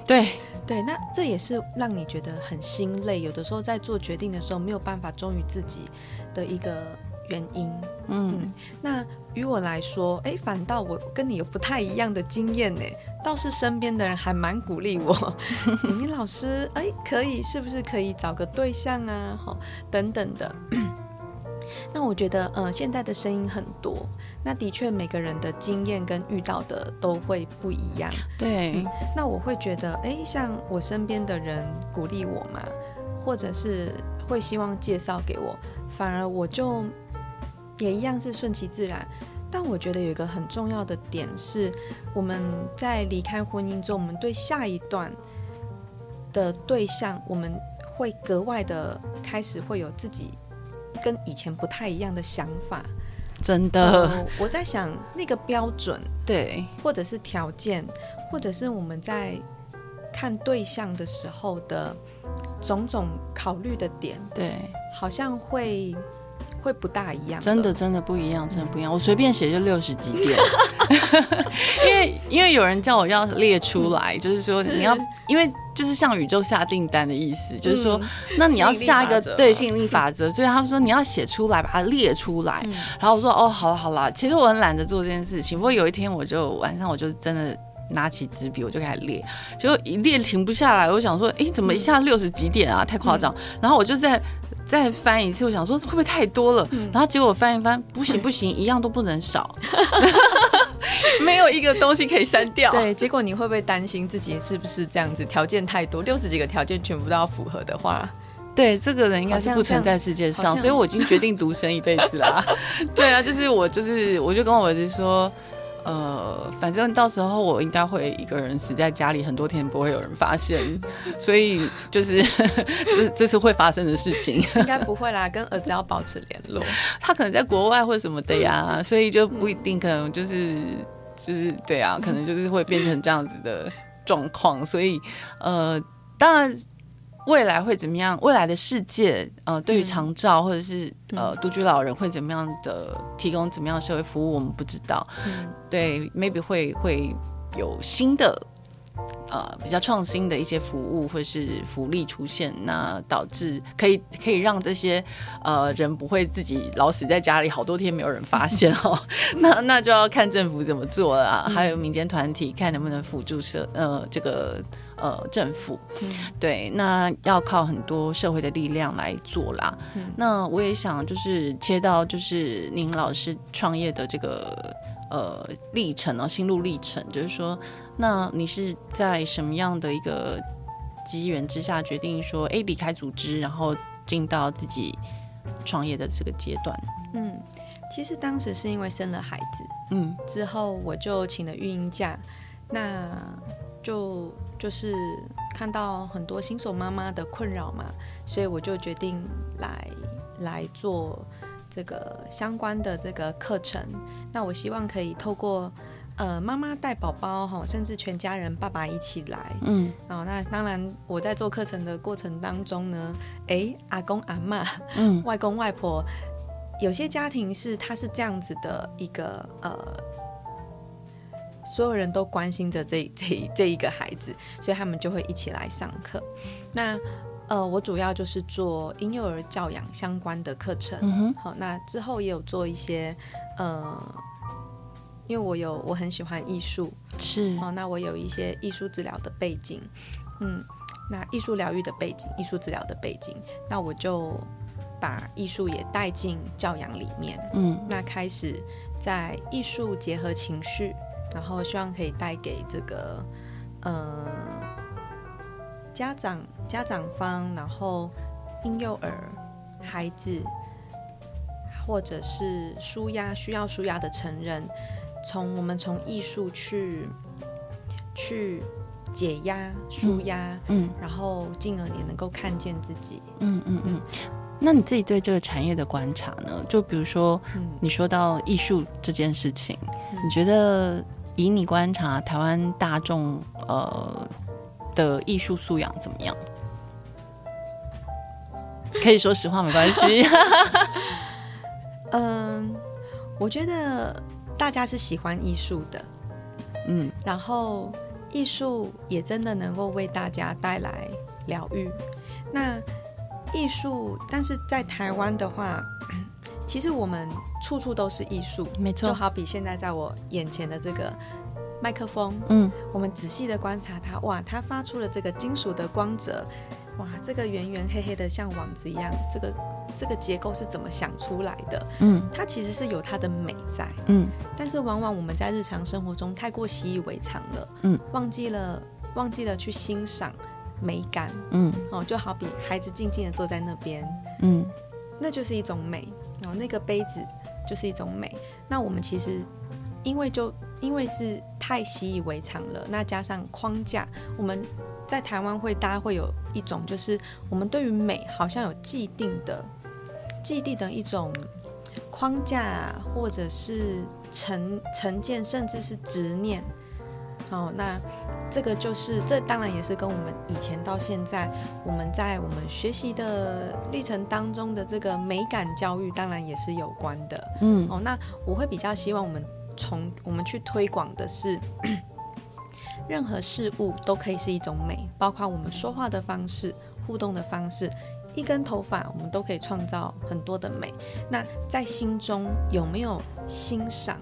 对对，那这也是让你觉得很心累，有的时候在做决定的时候没有办法忠于自己的一个原因。嗯，嗯，那。于我来说，哎，反倒我跟你有不太一样的经验呢。倒是身边的人还蛮鼓励我，李明老师，哎，可以，是不是可以找个对象啊？哈，等等的。那我觉得，呃，现在的声音很多，那的确每个人的经验跟遇到的都会不一样。对，嗯，那我会觉得，哎，像我身边的人鼓励我嘛，或者是会希望介绍给我，反而我就也一样是顺其自然。但我觉得有一个很重要的点是，我们在离开婚姻之后，我们对下一段的对象，我们会格外的开始会有自己跟以前不太一样的想法。真的，呃，我在想那个标准，对，或者是条件，或者是我们在看对象的时候的种种考虑的点，对，好像会。会不大一样，真的真的不一样，真的不一样。我随便写就六十几点，因为因为有人叫我要列出来，嗯、就是说你要，因为就是向宇宙下订单的意思，嗯、就是说，那你要下一个对吸引力法则，所以他们说你要写出来，把它列出来。嗯、然后我说哦，好了好了，其实我很懒得做这件事情。不过有一天我就晚上我就真的拿起纸笔，我就开始列，结果一列停不下来。我想说，哎，怎么一下六十几点啊？太夸张。嗯、然后我就在。再翻一次，我想说会不会太多了？嗯、然后结果我翻一翻，不行 不行，一样都不能少，没有一个东西可以删掉。对，结果你会不会担心自己是不是这样子？条件太多，六十几个条件全部都要符合的话，对，这个人应该是不存在世界上，所以我已经决定独身一辈子啦。对啊，就是我，就是我就跟我儿子说。呃，反正到时候我应该会一个人死在家里很多天，不会有人发现，所以就 是这这是会发生的事情。应该不会啦，跟儿子要保持联络。他可能在国外或什么的呀，所以就不一定，可能就是就是对啊，可能就是会变成这样子的状况。所以呃，当然。未来会怎么样？未来的世界，呃，对于长照或者是呃独居老人会怎么样的提供怎么样的社会服务，我们不知道。嗯、对，maybe 会会有新的呃比较创新的一些服务或是福利出现，那导致可以可以让这些呃人不会自己老死在家里好多天没有人发现哦，那那就要看政府怎么做了啊，还有民间团体看能不能辅助社呃这个。呃，政府，嗯、对，那要靠很多社会的力量来做啦。嗯、那我也想就是切到就是您老师创业的这个呃历程哦，心路历程，就是说，那你是在什么样的一个机缘之下决定说，哎，离开组织，然后进到自己创业的这个阶段？嗯，其实当时是因为生了孩子，嗯，之后我就请了育婴假，那就。就是看到很多新手妈妈的困扰嘛，所以我就决定来来做这个相关的这个课程。那我希望可以透过呃妈妈带宝宝哈，甚至全家人爸爸一起来，嗯，哦，那当然我在做课程的过程当中呢，哎，阿公阿妈，嗯，外公外婆，有些家庭是他是这样子的一个呃。所有人都关心着这这这一个孩子，所以他们就会一起来上课。那呃，我主要就是做婴幼儿教养相关的课程。嗯哼。好，那之后也有做一些呃，因为我有我很喜欢艺术，是。哦，那我有一些艺术治疗的背景，嗯，那艺术疗愈的背景，艺术治疗的背景，那我就把艺术也带进教养里面。嗯，那开始在艺术结合情绪。然后希望可以带给这个，呃，家长、家长方，然后婴幼儿、孩子，或者是舒压需要舒压的成人，从我们从艺术去去解压、舒压，嗯，然后进而也能够看见自己，嗯嗯嗯。那你自己对这个产业的观察呢？就比如说，你说到艺术这件事情，嗯，你觉得？以你观察台湾大众呃的艺术素养怎么样？可以说实话没关系。嗯，我觉得大家是喜欢艺术的，嗯，然后艺术也真的能够为大家带来疗愈。那艺术，但是在台湾的话，其实我们。处处都是艺术，没错，就好比现在在我眼前的这个麦克风，嗯，我们仔细的观察它，哇，它发出了这个金属的光泽，哇，这个圆圆黑黑的像网子一样，这个这个结构是怎么想出来的？嗯，它其实是有它的美在，嗯，但是往往我们在日常生活中太过习以为常了，嗯，忘记了忘记了去欣赏美感，嗯，哦，就好比孩子静静的坐在那边，嗯，那就是一种美，那个杯子。就是一种美。那我们其实，因为就因为是太习以为常了，那加上框架，我们在台湾会大家会有一种，就是我们对于美好像有既定的、既定的一种框架，或者是成成见，甚至是执念。哦，那。这个就是，这当然也是跟我们以前到现在，我们在我们学习的历程当中的这个美感教育，当然也是有关的。嗯，哦，那我会比较希望我们从我们去推广的是，任何事物都可以是一种美，包括我们说话的方式、互动的方式，一根头发我们都可以创造很多的美。那在心中有没有欣赏？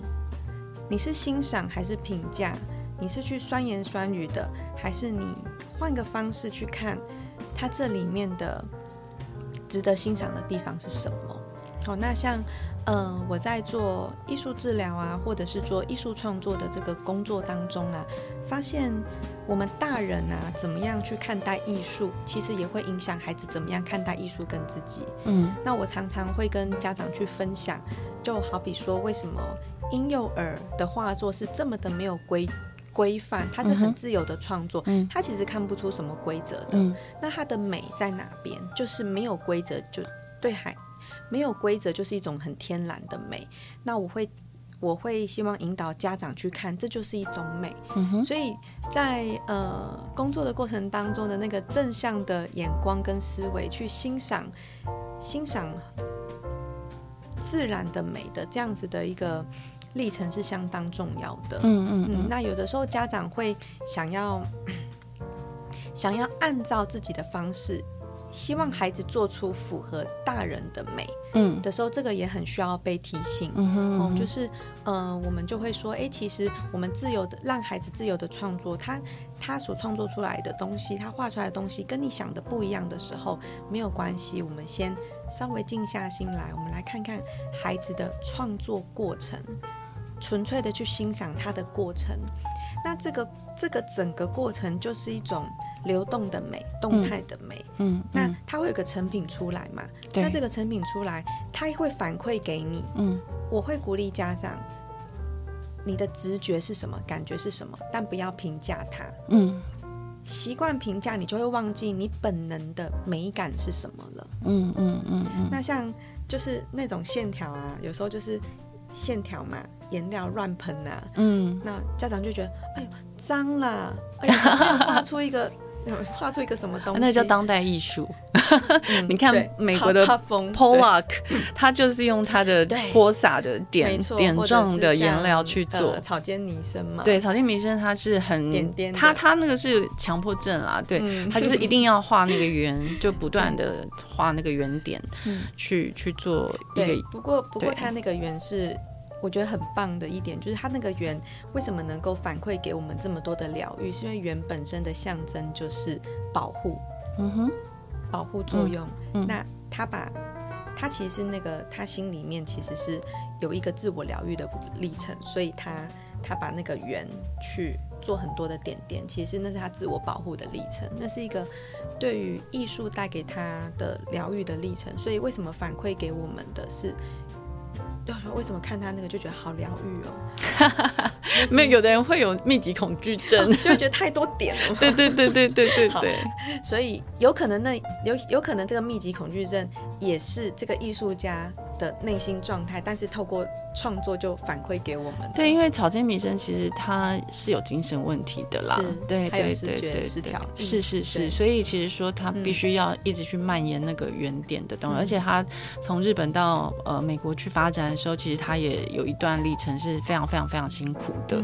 你是欣赏还是评价？你是去酸言酸语的，还是你换个方式去看它这里面的值得欣赏的地方是什么？好，那像嗯、呃，我在做艺术治疗啊，或者是做艺术创作的这个工作当中啊，发现我们大人啊，怎么样去看待艺术，其实也会影响孩子怎么样看待艺术跟自己。嗯，那我常常会跟家长去分享，就好比说，为什么婴幼儿的画作是这么的没有规规范，它是很自由的创作，嗯，它其实看不出什么规则的。嗯，那它的美在哪边？就是没有规则，就对海没有规则，就是一种很天然的美。那我会，我会希望引导家长去看，这就是一种美。嗯，所以在呃工作的过程当中的那个正向的眼光跟思维，去欣赏欣赏自然的美的这样子的一个。历程是相当重要的。嗯嗯嗯，嗯，那有的时候家长会想要想要按照自己的方式。希望孩子做出符合大人的美，嗯，的时候，这个也很需要被提醒，嗯哼，嗯哼，就是，呃，我们就会说，哎，其实我们自由的让孩子自由的创作，他他所创作出来的东西，他画出来的东西，跟你想的不一样的时候，没有关系，我们先稍微静下心来，我们来看看孩子的创作过程，纯粹的去欣赏它的过程，那这个这个整个过程就是一种。流动的美，动态的美，嗯，嗯，那它会有个成品出来嘛？对，那这个成品出来，它会反馈给你，嗯，我会鼓励家长，你的直觉是什么，感觉是什么，但不要评价它，嗯，习惯评价，你就会忘记你本能的美感是什么了，嗯嗯嗯嗯。那像就是那种线条啊，有时候就是线条嘛，颜料乱喷呐，嗯，那家长就觉得，哎呦，脏了，哎呦，画出一个。画出一个什么东西？那叫当代艺术。你看美国的 Pollock，他就是用他的泼洒的点点状的颜料去做草间弥生嘛。对，草间弥生他是很点点，他他那个是强迫症啊，对，他就是一定要画那个圆，就不断的画那个圆点，去去做一个。不过不过他那个圆是。我觉得很棒的一点就是，它那个圆为什么能够反馈给我们这么多的疗愈？是因为圆本身的象征就是保护，嗯哼，保护作用。嗯嗯、那他把，他其实是那个他心里面其实是有一个自我疗愈的历程，所以他他把那个圆去做很多的点点，其实那是他自我保护的历程，那是一个对于艺术带给他的疗愈的历程。所以为什么反馈给我们的是？为什么看他那个就觉得好疗愈哦？没有，有的人会有密集恐惧症，就觉得太多点了。对对对对对对对。所以有可能那有有可能这个密集恐惧症也是这个艺术家的内心状态，但是透过创作就反馈给我们。对，因为草间弥生其实他是有精神问题的啦，对对对对，是是是，所以其实说他必须要一直去蔓延那个原点的东西，而且他从日本到呃美国去发展的时候，其实他也有一段历程是非常非常非常辛苦的，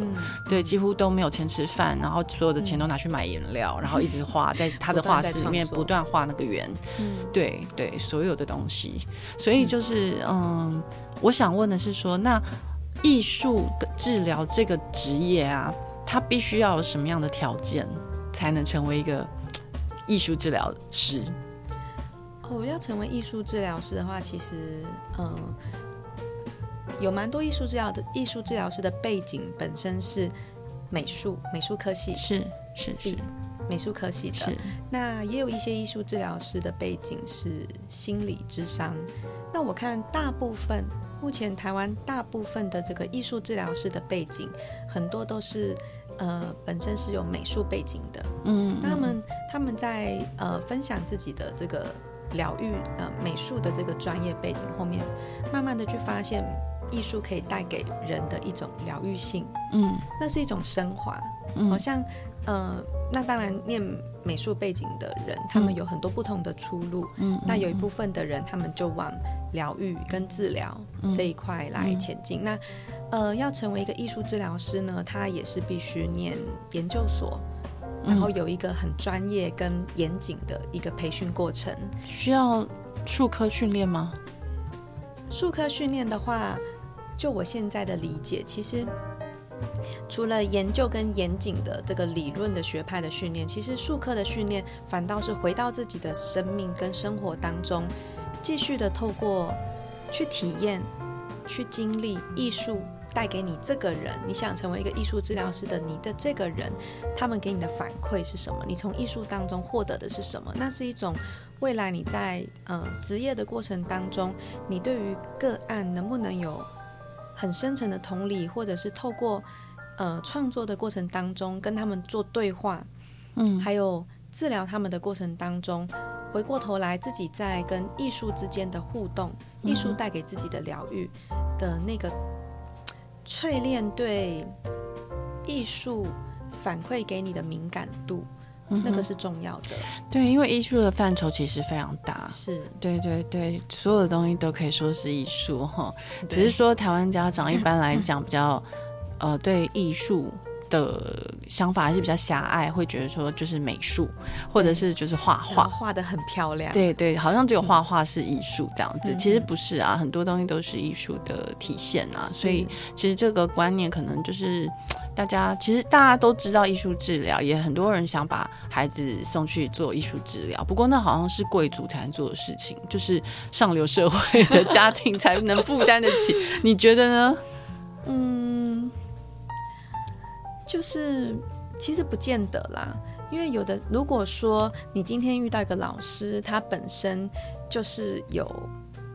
对，几乎都没有钱吃饭，然后所有的钱都拿去买颜料，然后一直画在他的画室里面不断画那个圆，对对，所有的东西，所以就是。嗯，我想问的是说，那艺术的治疗这个职业啊，它必须要有什么样的条件才能成为一个艺术治疗师？哦，要成为艺术治疗师的话，其实嗯，有蛮多艺术治疗的艺术治疗师的背景本身是美术美术科系，是是是美术科系的。那也有一些艺术治疗师的背景是心理智商。那我看大部分目前台湾大部分的这个艺术治疗师的背景，很多都是呃本身是有美术背景的，嗯，那他们他们在呃分享自己的这个疗愈呃美术的这个专业背景后面，慢慢的去发现艺术可以带给人的一种疗愈性，嗯，那是一种升华，嗯，好像呃那当然念美术背景的人，他们有很多不同的出路，嗯，那有一部分的人他们就往疗愈跟治疗这一块来前进。嗯、那，呃，要成为一个艺术治疗师呢，他也是必须念研究所，然后有一个很专业跟严谨的一个培训过程。需要术科训练吗？术科训练的话，就我现在的理解，其实除了研究跟严谨的这个理论的学派的训练，其实术科的训练反倒是回到自己的生命跟生活当中。继续的透过去体验、去经历艺术带给你这个人，你想成为一个艺术治疗师的你的这个人，他们给你的反馈是什么？你从艺术当中获得的是什么？那是一种未来你在呃职业的过程当中，你对于个案能不能有很深层的同理，或者是透过呃创作的过程当中跟他们做对话，嗯，还有治疗他们的过程当中。回过头来，自己在跟艺术之间的互动，艺术带给自己的疗愈的那个淬炼，对艺术反馈给你的敏感度，嗯，那个是重要的。对，因为艺术的范畴其实非常大，是对对对，所有的东西都可以说是艺术哈。只是说台湾家长一般来讲比较 呃对艺术。的想法还是比较狭隘，会觉得说就是美术，或者是就是画画，画的很漂亮。对对，好像只有画画是艺术这样子，嗯，其实不是啊，很多东西都是艺术的体现啊。所以其实这个观念可能就是大家其实大家都知道艺术治疗，也很多人想把孩子送去做艺术治疗。不过那好像是贵族才能做的事情，就是上流社会的家庭才能负担得起。你觉得呢？嗯。就是其实不见得啦，因为有的如果说你今天遇到一个老师，他本身就是有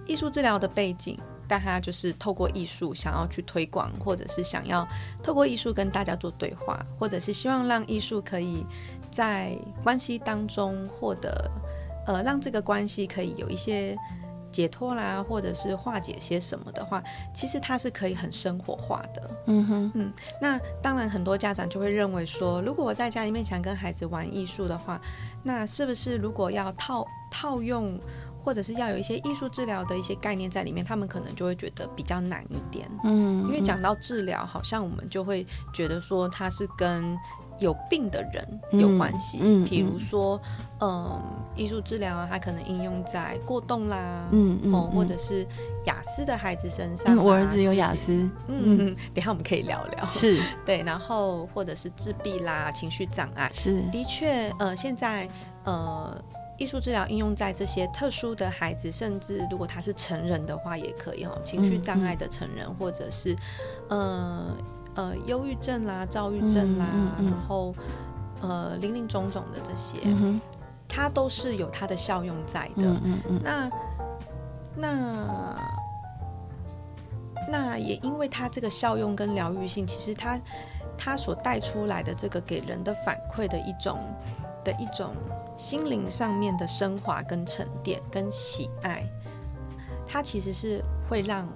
艺术治疗的背景，但他就是透过艺术想要去推广，或者是想要透过艺术跟大家做对话，或者是希望让艺术可以在关系当中获得，呃，让这个关系可以有一些。解脱啦，或者是化解些什么的话，其实它是可以很生活化的。嗯哼，嗯，那当然很多家长就会认为说，如果我在家里面想跟孩子玩艺术的话，那是不是如果要套套用，或者是要有一些艺术治疗的一些概念在里面，他们可能就会觉得比较难一点。嗯，因为讲到治疗，好像我们就会觉得说它是跟。有病的人有关系，嗯，比如说，嗯，艺术治疗啊，它可能应用在过动啦，嗯嗯，或者是雅思的孩子身上。我儿子有雅思，嗯嗯，等下我们可以聊聊。是，对，然后或者是自闭啦，情绪障碍，是，的确，呃，现在，呃，艺术治疗应用在这些特殊的孩子，甚至如果他是成人的话，也可以哈，情绪障碍的成人，嗯，或者是，呃。呃，忧郁症啦，躁郁症啦，然后呃，零零总总的这些，嗯，它都是有它的效用在的。那那那也因为它这个效用跟疗愈性，其实它它所带出来的这个给人的反馈的一种的一种心灵上面的升华跟沉淀跟喜爱，它其实是会让。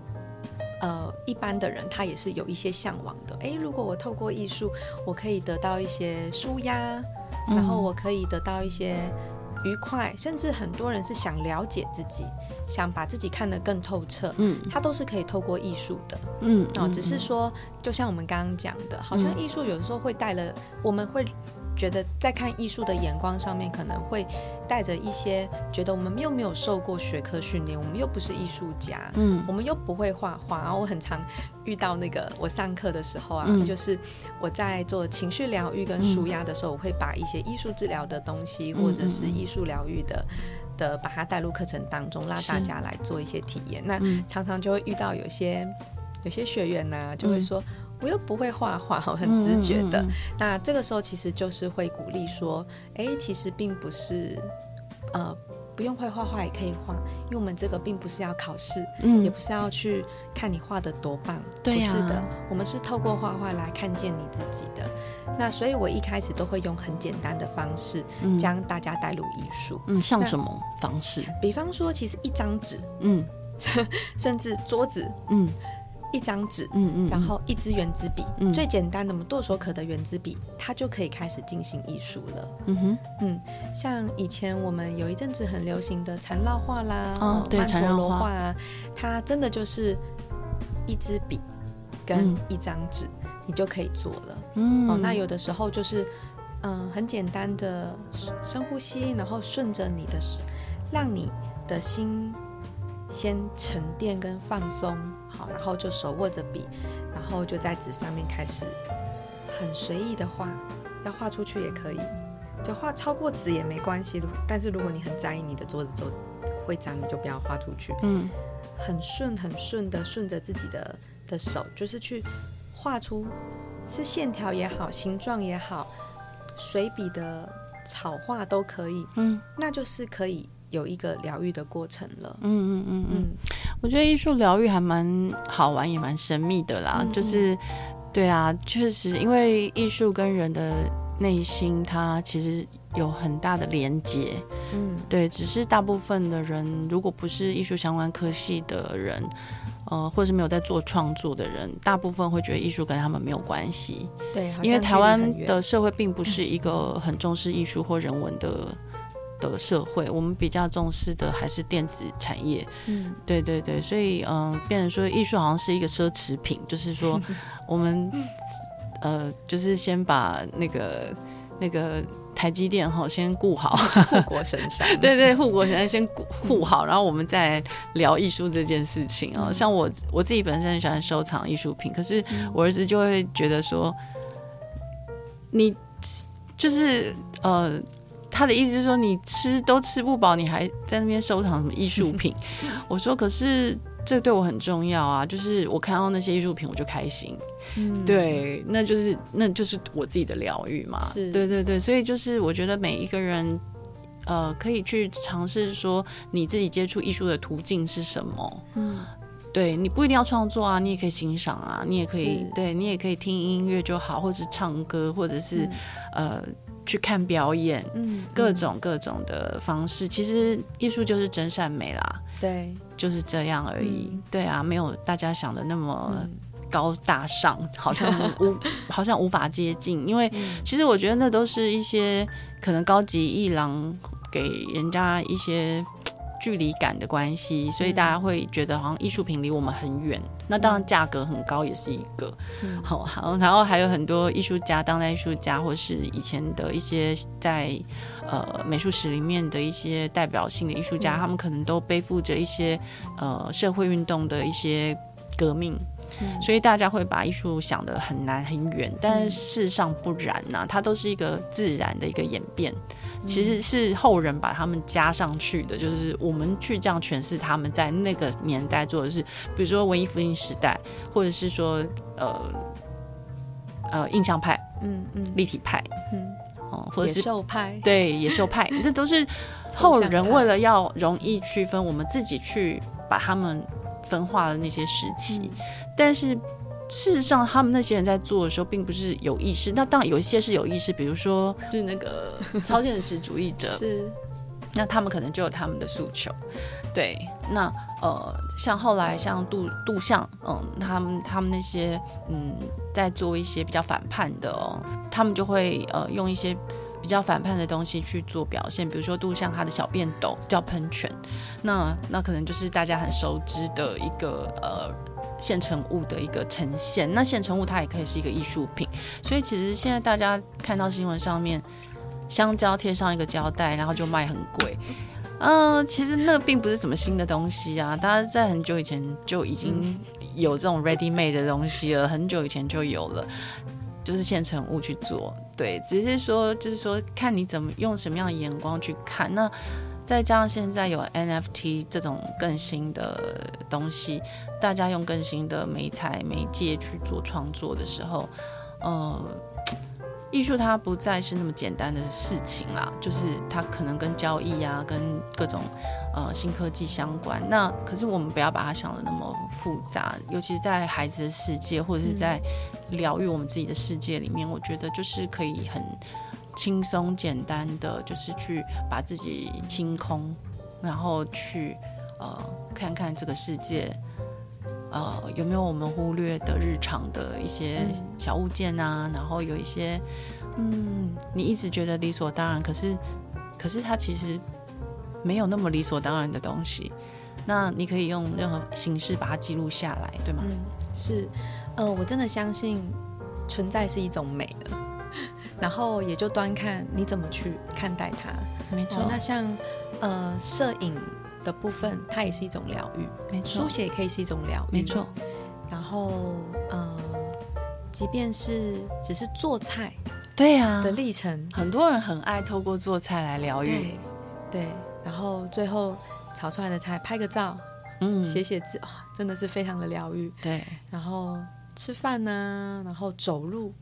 呃，一般的人他也是有一些向往的。诶，如果我透过艺术，我可以得到一些舒压，嗯，然后我可以得到一些愉快，甚至很多人是想了解自己，想把自己看得更透彻。嗯，他都是可以透过艺术的。嗯，哦，只是说，就像我们刚刚讲的，好像艺术有的时候会带了，我们会。觉得在看艺术的眼光上面，可能会带着一些觉得我们又没有受过学科训练，我们又不是艺术家，嗯，我们又不会画画。然后我很常遇到那个我上课的时候啊，嗯，就是我在做情绪疗愈跟舒压的时候，我会把一些艺术治疗的东西，或者是艺术疗愈的的把它带入课程当中，让大家来做一些体验。那常常就会遇到有些有些学员呢，啊，就会说。我又不会画画，很自觉的。嗯嗯嗯。那这个时候其实就是会鼓励说，哎，其实并不是，呃，不用会画画也可以画，因为我们这个并不是要考试，嗯，也不是要去看你画的多棒，对是的，我们是透过画画来看见你自己的。那所以我一开始都会用很简单的方式，将大家带入艺术。嗯，像什么方式？比方说，其实一张纸，嗯，甚至桌子，嗯。一张纸，嗯嗯，然后一支圆珠笔，嗯，最简单的我们唾手可得圆珠笔，它就可以开始进行艺术了。嗯哼，嗯，像以前我们有一阵子很流行的缠绕画啦，哦，对，缠绕画啊，它真的就是一支笔跟一张纸，嗯，你就可以做了。嗯，哦，那有的时候就是，嗯，很简单的深呼吸，然后顺着你的，让你的心先沉淀跟放松。然后就手握着笔，然后就在纸上面开始很随意的画，要画出去也可以，就画超过纸也没关系。但是如果你很在意你的桌子就会脏，你就不要画出去。嗯，很顺很顺的顺着自己的的手，就是去画出是线条也好，形状也好，随笔的草画都可以。嗯，那就是可以。有一个疗愈的过程了。嗯嗯嗯嗯，我觉得艺术疗愈还蛮好玩，也蛮神秘的啦。嗯、就是，对啊，确实，因为艺术跟人的内心，它其实有很大的连接。嗯，对，只是大部分的人，如果不是艺术相关科系的人，呃，或者是没有在做创作的人，大部分会觉得艺术跟他们没有关系。对，因为台湾的社会并不是一个很重视艺术或人文的的社会，我们比较重视的还是电子产业。嗯，对对对，所以嗯、呃，变成说艺术好像是一个奢侈品，就是说 我们呃，就是先把那个那个。台积电哈，先顾好护国 神山。对对，护国神山先顾护好，然后我们再聊艺术这件事情啊。像我我自己本身很喜欢收藏艺术品，可是我儿子就会觉得说，你就是呃，他的意思是说，你吃都吃不饱，你还在那边收藏什么艺术品？我说，可是。这对我很重要啊！就是我看到那些艺术品，我就开心。嗯，对，那就是那就是我自己的疗愈嘛。是，对对对，所以就是我觉得每一个人，呃，可以去尝试说你自己接触艺术的途径是什么。嗯，对，你不一定要创作啊，你也可以欣赏啊，你也可以，对你也可以听音乐就好，或者是唱歌，或者是、嗯、呃去看表演，嗯，各种各种的方式。其实艺术就是真善美啦。对。就是这样而已，嗯、对啊，没有大家想的那么高大上，嗯、好像无 好像无法接近。因为其实我觉得那都是一些可能高级艺廊给人家一些距离感的关系，所以大家会觉得好像艺术品离我们很远。嗯、那当然价格很高也是一个，好、嗯，好，然后还有很多艺术家、当代艺术家，或是以前的一些在。呃，美术史里面的一些代表性的艺术家，嗯、他们可能都背负着一些呃社会运动的一些革命，嗯、所以大家会把艺术想得很难很远，但是事实上不然呐、啊，它都是一个自然的一个演变，嗯、其实是后人把他们加上去的，就是我们去这样诠释他们在那个年代做的事，比如说文艺复兴时代，或者是说呃呃印象派，嗯嗯，立体派，嗯。或者是野兽派，对野兽派，这都是后人为了要容易区分，我们自己去把他们分化的那些时期。嗯、但是事实上，他们那些人在做的时候，并不是有意识。那当然有一些是有意识，比如说就是那个 超现实主义者，是那他们可能就有他们的诉求。对，那呃，像后来像杜杜象，嗯，他们他们那些嗯，在做一些比较反叛的哦，他们就会呃用一些比较反叛的东西去做表现，比如说杜象他的小便斗叫喷泉，那那可能就是大家很熟知的一个呃现成物的一个呈现，那现成物它也可以是一个艺术品，所以其实现在大家看到新闻上面，香蕉贴上一个胶带，然后就卖很贵。嗯、呃，其实那并不是什么新的东西啊，大家在很久以前就已经有这种 ready made 的东西了，很久以前就有了，就是现成物去做。对，只是说就是说看你怎么用什么样的眼光去看。那再加上现在有 NFT 这种更新的东西，大家用更新的媒材媒介去做创作的时候，呃。艺术它不再是那么简单的事情啦，就是它可能跟交易啊，跟各种呃新科技相关。那可是我们不要把它想的那么复杂，尤其是在孩子的世界或者是在疗愈我们自己的世界里面，我觉得就是可以很轻松简单的，就是去把自己清空，然后去呃看看这个世界。呃，有没有我们忽略的日常的一些小物件啊？然后有一些，嗯，你一直觉得理所当然，可是，可是它其实没有那么理所当然的东西。那你可以用任何形式把它记录下来，对吗？嗯，是，呃，我真的相信存在是一种美的，然后也就端看你怎么去看待它。没错。那像呃，摄影。的部分，它也是一种疗愈，没错。书写也可以是一种疗愈，没错。然后，呃，即便是只是做菜，对呀的历程，很多人很爱透过做菜来疗愈，对，对。然后最后炒出来的菜，拍个照，嗯，写写字，啊，真的是非常的疗愈，对。然后吃饭呢，然后走路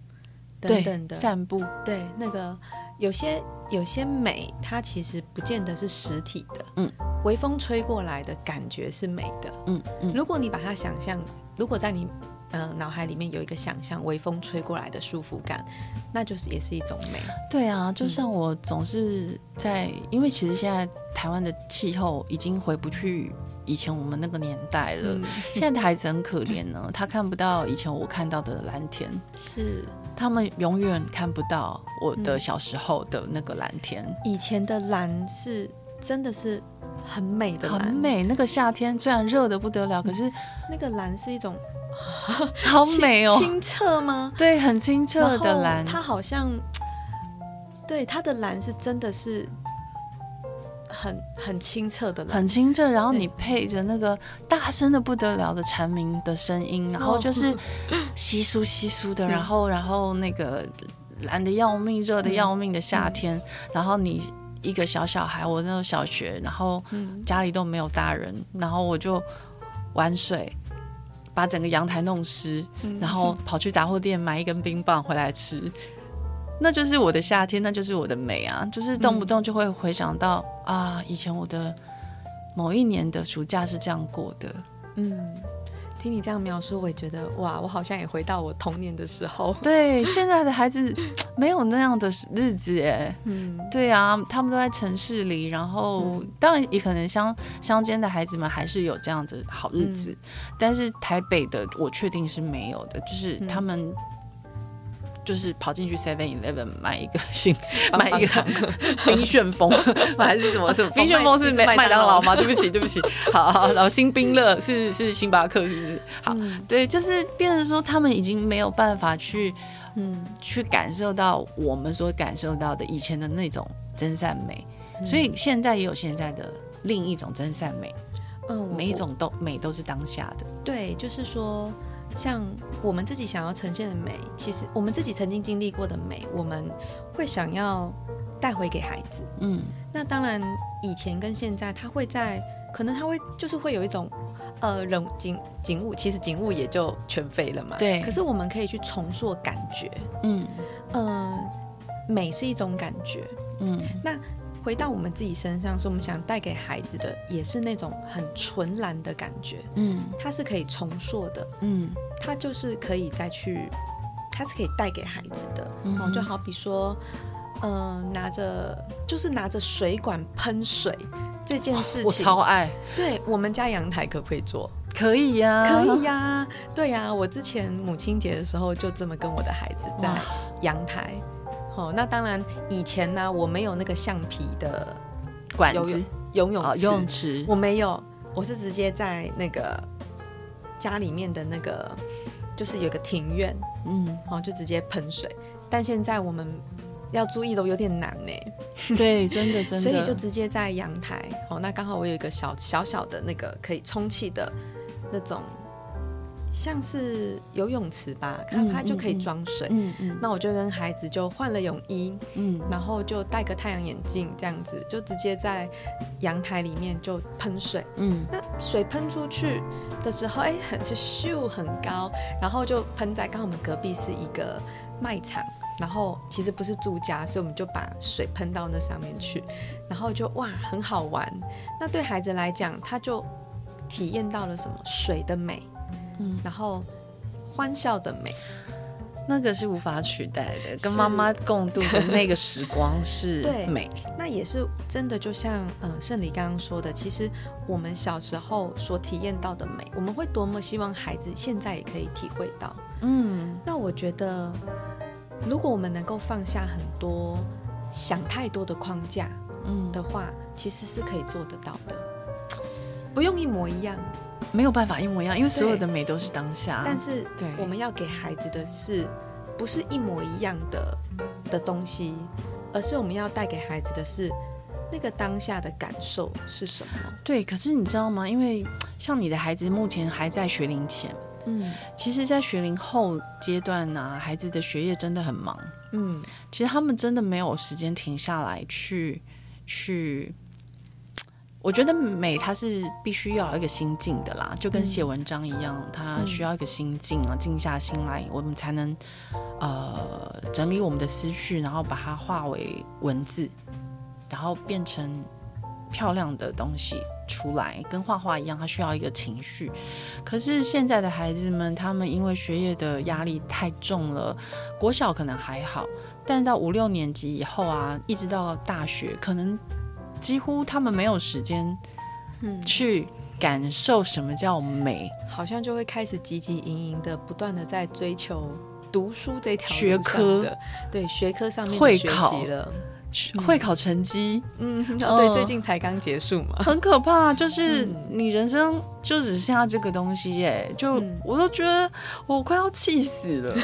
等等的散步，对，那个有些有些美，它其实不见得是实体的，嗯。微风吹过来的感觉是美的，嗯嗯。如果你把它想象，如果在你呃脑海里面有一个想象，微风吹过来的舒服感，那就是也是一种美。对啊，就像我总是在，嗯、因为其实现在台湾的气候已经回不去以前我们那个年代了。嗯、现在的孩子很可怜呢，他看不到以前我看到的蓝天，是他们永远看不到我的小时候的那个蓝天。嗯、以前的蓝是真的是很美的蓝，很美。那个夏天虽然热的不得了，可是那个蓝是一种 好美哦，清澈吗？对，很清澈的蓝。它好像对它的蓝是真的是。很很清澈的，很清澈。然后你配着那个大声的不得了的蝉鸣的声音，然后就是稀疏稀疏的，然后然后那个蓝的要命、热的要命的夏天，然后你一个小小孩，我那种小学，然后家里都没有大人，然后我就玩水，把整个阳台弄湿，然后跑去杂货店买一根冰棒回来吃。那就是我的夏天，那就是我的美啊！就是动不动就会回想到、嗯、啊，以前我的某一年的暑假是这样过的。嗯，听你这样描述，我也觉得哇，我好像也回到我童年的时候。对，现在的孩子 没有那样的日子哎。嗯，对啊，他们都在城市里，然后、嗯、当然也可能乡乡间的孩子们还是有这样子好日子，嗯、但是台北的我确定是没有的，就是他们。嗯就是跑进去 Seven Eleven 买一个新，买一个 冰旋风，还是什么？什么？冰旋风是麦麦当劳吗？对不起，对不起。好，好，然后新冰乐是是星巴克，是不是？好，嗯、对，就是变成说他们已经没有办法去，嗯，去感受到我们所感受到的以前的那种真善美，嗯、所以现在也有现在的另一种真善美。嗯，每一种都美都是当下的。对，就是说。像我们自己想要呈现的美，其实我们自己曾经经历过的美，我们会想要带回给孩子。嗯，那当然，以前跟现在，他会在可能他会就是会有一种呃人景景物，其实景物也就全废了嘛。对。可是我们可以去重塑感觉。嗯嗯、呃，美是一种感觉。嗯，那。回到我们自己身上，是我们想带给孩子的，也是那种很纯蓝的感觉。嗯，它是可以重塑的。嗯，它就是可以再去，它是可以带给孩子的。嗯哼，就好比说，嗯、呃，拿着就是拿着水管喷水这件事情，我超爱。对，我们家阳台可不可以做？可以呀、啊，可以呀、啊。对呀、啊，我之前母亲节的时候就这么跟我的孩子在阳台。哦，那当然，以前呢，我没有那个橡皮的管子。游泳。游泳池，我没有，我是直接在那个家里面的那个，就是有个庭院，嗯，哦，就直接喷水。但现在我们要注意的有点难呢，对，真的 真的，所以就直接在阳台。哦，那刚好我有一个小小小的那个可以充气的那种。像是游泳池吧，它它就可以装水。嗯嗯，那我就跟孩子就换了泳衣，嗯，然后就戴个太阳眼镜，这样子就直接在阳台里面就喷水。嗯，那水喷出去的时候，哎，很是咻很高，然后就喷在刚好我们隔壁是一个卖场，然后其实不是住家，所以我们就把水喷到那上面去，然后就哇很好玩。那对孩子来讲，他就体验到了什么水的美。嗯，然后欢笑的美，那个是无法取代的，跟妈妈共度的那个时光是 美。那也是真的，就像嗯胜理刚刚说的，其实我们小时候所体验到的美，我们会多么希望孩子现在也可以体会到。嗯，那我觉得，如果我们能够放下很多想太多的框架，嗯的话，其实是可以做得到的，不用一模一样。没有办法一模一样，因为所有的美都是当下。但是，对，我们要给孩子的是，不是一模一样的的东西，而是我们要带给孩子的是那个当下的感受是什么？对，可是你知道吗？因为像你的孩子目前还在学龄前，嗯，其实，在学龄后阶段呢、啊，孩子的学业真的很忙，嗯，其实他们真的没有时间停下来去去。我觉得美，它是必须要一个心境的啦，就跟写文章一样，它需要一个心境啊，静下心来，我们才能呃整理我们的思绪，然后把它化为文字，然后变成漂亮的东西出来，跟画画一样，它需要一个情绪。可是现在的孩子们，他们因为学业的压力太重了，国小可能还好，但到五六年级以后啊，一直到大学，可能。几乎他们没有时间，嗯去感受什么叫美，好像就会开始汲汲营营的，不断的在追求读书这条学科的，对学科上面会考了。会考成绩，嗯，哦，对，最近才刚结束嘛，很可怕。就是你人生就只剩下这个东西，耶，就我都觉得我快要气死了。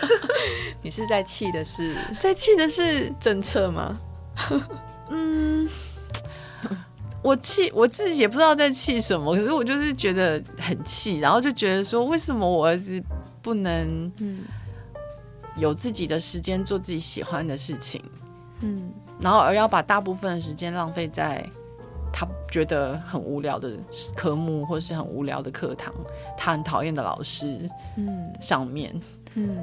你是在气的是，在气的是政策吗？嗯，我气我自己也不知道在气什么，可是我就是觉得很气，然后就觉得说，为什么我儿子不能有自己的时间做自己喜欢的事情？嗯，然后而要把大部分的时间浪费在他觉得很无聊的科目，或是很无聊的课堂，他很讨厌的老师，嗯，上面，嗯，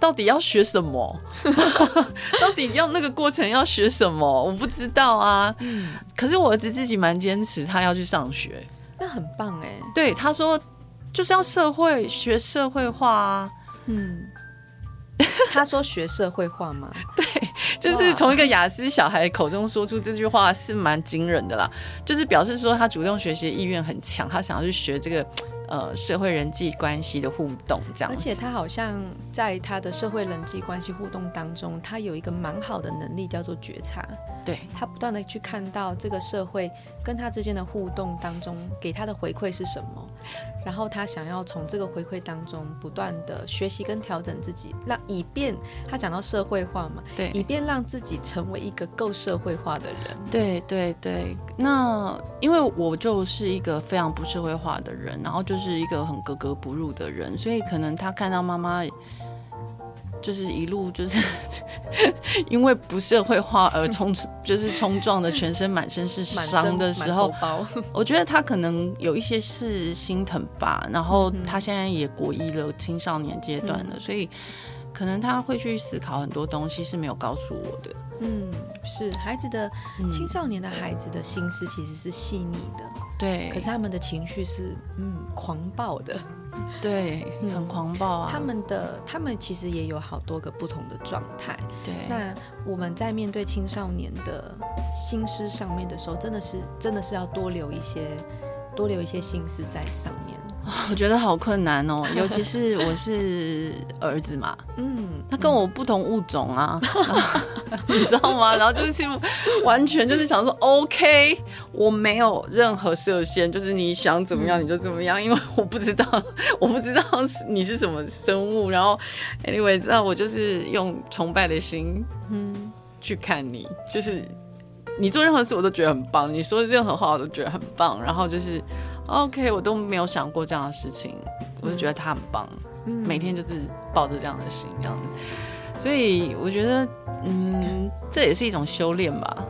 到底要学什么？到底要那个过程要学什么？我不知道啊。嗯，可是我儿子自己蛮坚持，他要去上学，那很棒哎。对，他说就是要社会学社会化啊。嗯。他说学社会化吗？对，就是从一个雅思小孩口中说出这句话是蛮惊人的啦，就是表示说他主动学习意愿很强，他想要去学这个。呃，社会人际关系的互动这样，而且他好像在他的社会人际关系互动当中，他有一个蛮好的能力，叫做觉察。对，他不断的去看到这个社会跟他之间的互动当中给他的回馈是什么，然后他想要从这个回馈当中不断的学习跟调整自己，让以便他讲到社会化嘛，对，以便让自己成为一个够社会化的人。对对对，那因为我就是一个非常不社会化的人，然后就是。是一个很格格不入的人，所以可能他看到妈妈就是一路就是 因为不社会化而冲，就是冲撞的全身满身是伤的时候，我觉得他可能有一些是心疼吧。然后他现在也国一了，青少年阶段了，所以可能他会去思考很多东西是没有告诉我的。嗯，是孩子的青少年的孩子的心思其实是细腻的。对，可是他们的情绪是嗯狂暴的，对，很狂暴啊。他们的他们其实也有好多个不同的状态。对，那我们在面对青少年的心思上面的时候，真的是真的是要多留一些多留一些心思在上面。我觉得好困难哦，尤其是我是儿子嘛，嗯，他跟我不同物种啊，嗯、你知道吗？然后就是完全就是想说，OK，我没有任何设限，就是你想怎么样你就怎么样，因为我不知道，我不知道你是什么生物。然后，anyway，那我就是用崇拜的心，嗯，去看你，就是你做任何事我都觉得很棒，你说任何话我都觉得很棒，然后就是。OK，我都没有想过这样的事情，我就觉得他很棒，嗯、每天就是抱着这样的心这样子，所以我觉得，嗯，这也是一种修炼吧。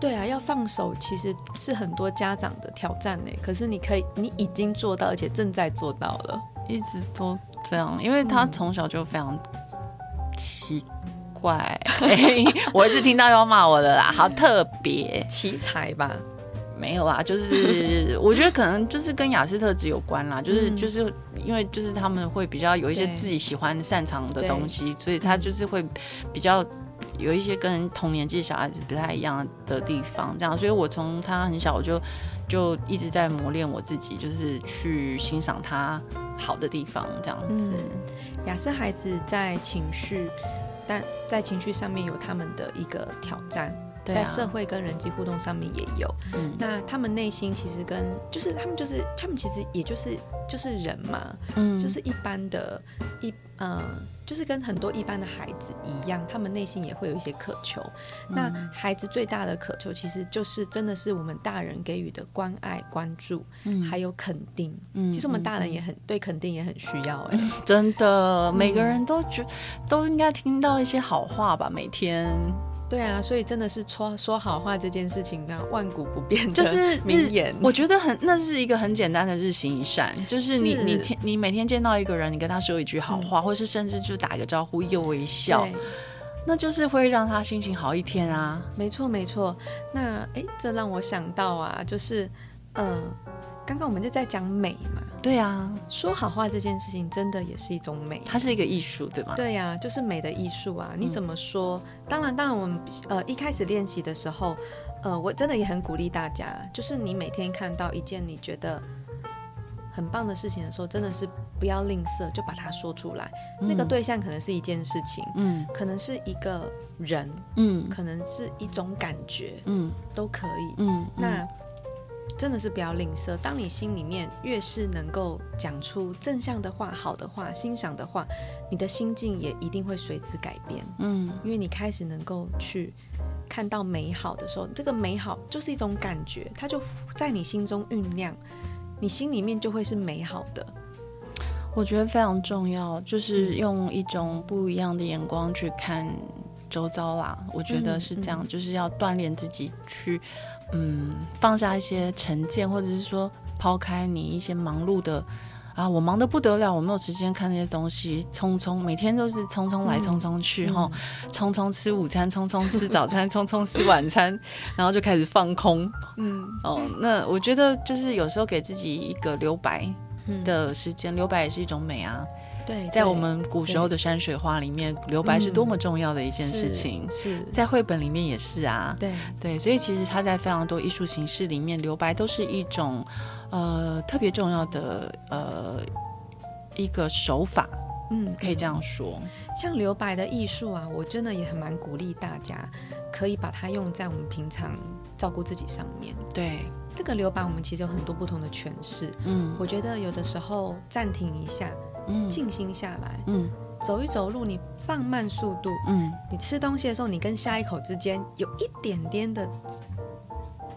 对啊，要放手其实是很多家长的挑战呢。可是你可以，你已经做到，而且正在做到了，一直都这样，因为他从小就非常奇怪，欸、我一直听到要骂我的啦，好特别奇才吧。没有啊，就是我觉得可能就是跟雅斯特质有关啦，就是就是因为就是他们会比较有一些自己喜欢擅长的东西，所以他就是会比较有一些跟同年纪小孩子不太一样的地方，这样，所以我从他很小我就就一直在磨练我自己，就是去欣赏他好的地方，这样子。雅思孩子在情绪，但在情绪上面有他们的一个挑战。在社会跟人际互动上面也有，嗯、那他们内心其实跟就是他们就是他们其实也就是就是人嘛，嗯，就是一般的，一嗯、呃，就是跟很多一般的孩子一样，他们内心也会有一些渴求。嗯、那孩子最大的渴求其实就是真的是我们大人给予的关爱、关注，嗯，还有肯定。嗯，其实我们大人也很、嗯、对肯定也很需要哎、欸，真的，每个人都觉、嗯、都应该听到一些好话吧，每天。对啊，所以真的是说说好话这件事情，啊，万古不变，就是名言。我觉得很，那是一个很简单的日行一善，就是你是你天你每天见到一个人，你跟他说一句好话，嗯、或是甚至就打个招呼，又微笑，那就是会让他心情好一天啊。没错没错，那哎，这让我想到啊，就是嗯，刚刚我们就在讲美嘛。对啊，说好话这件事情真的也是一种美，它是一个艺术，对吗？对呀、啊，就是美的艺术啊！你怎么说？嗯、当然，当然，我们呃一开始练习的时候，呃，我真的也很鼓励大家，就是你每天看到一件你觉得很棒的事情的时候，真的是不要吝啬，就把它说出来。嗯、那个对象可能是一件事情，嗯，可能是一个人，嗯，可能是一种感觉，嗯，都可以，嗯，那。真的是不要吝啬。当你心里面越是能够讲出正向的话、好的话、欣赏的话，你的心境也一定会随之改变。嗯，因为你开始能够去看到美好的时候，这个美好就是一种感觉，它就在你心中酝酿，你心里面就会是美好的。我觉得非常重要，就是用一种不一样的眼光去看周遭啦。我觉得是这样，嗯嗯、就是要锻炼自己去。嗯，放下一些成见，或者是说抛开你一些忙碌的啊，我忙得不得了，我没有时间看那些东西，匆匆每天都是匆匆来匆匆去哈，匆匆、嗯、吃午餐，匆匆吃早餐，匆匆吃晚餐，然后就开始放空。嗯，哦，那我觉得就是有时候给自己一个留白的时间，留白也是一种美啊。对，在我们古时候的山水画里面，留白是多么重要的一件事情。是，是在绘本里面也是啊。对对，所以其实它在非常多艺术形式里面，留白都是一种呃特别重要的呃一个手法。嗯，可以这样说。像留白的艺术啊，我真的也很蛮鼓励大家可以把它用在我们平常照顾自己上面。对，这个留白我们其实有很多不同的诠释。嗯，我觉得有的时候暂停一下。嗯，静心下来，嗯，走一走路，你放慢速度，嗯，你吃东西的时候，你跟下一口之间有一点点的，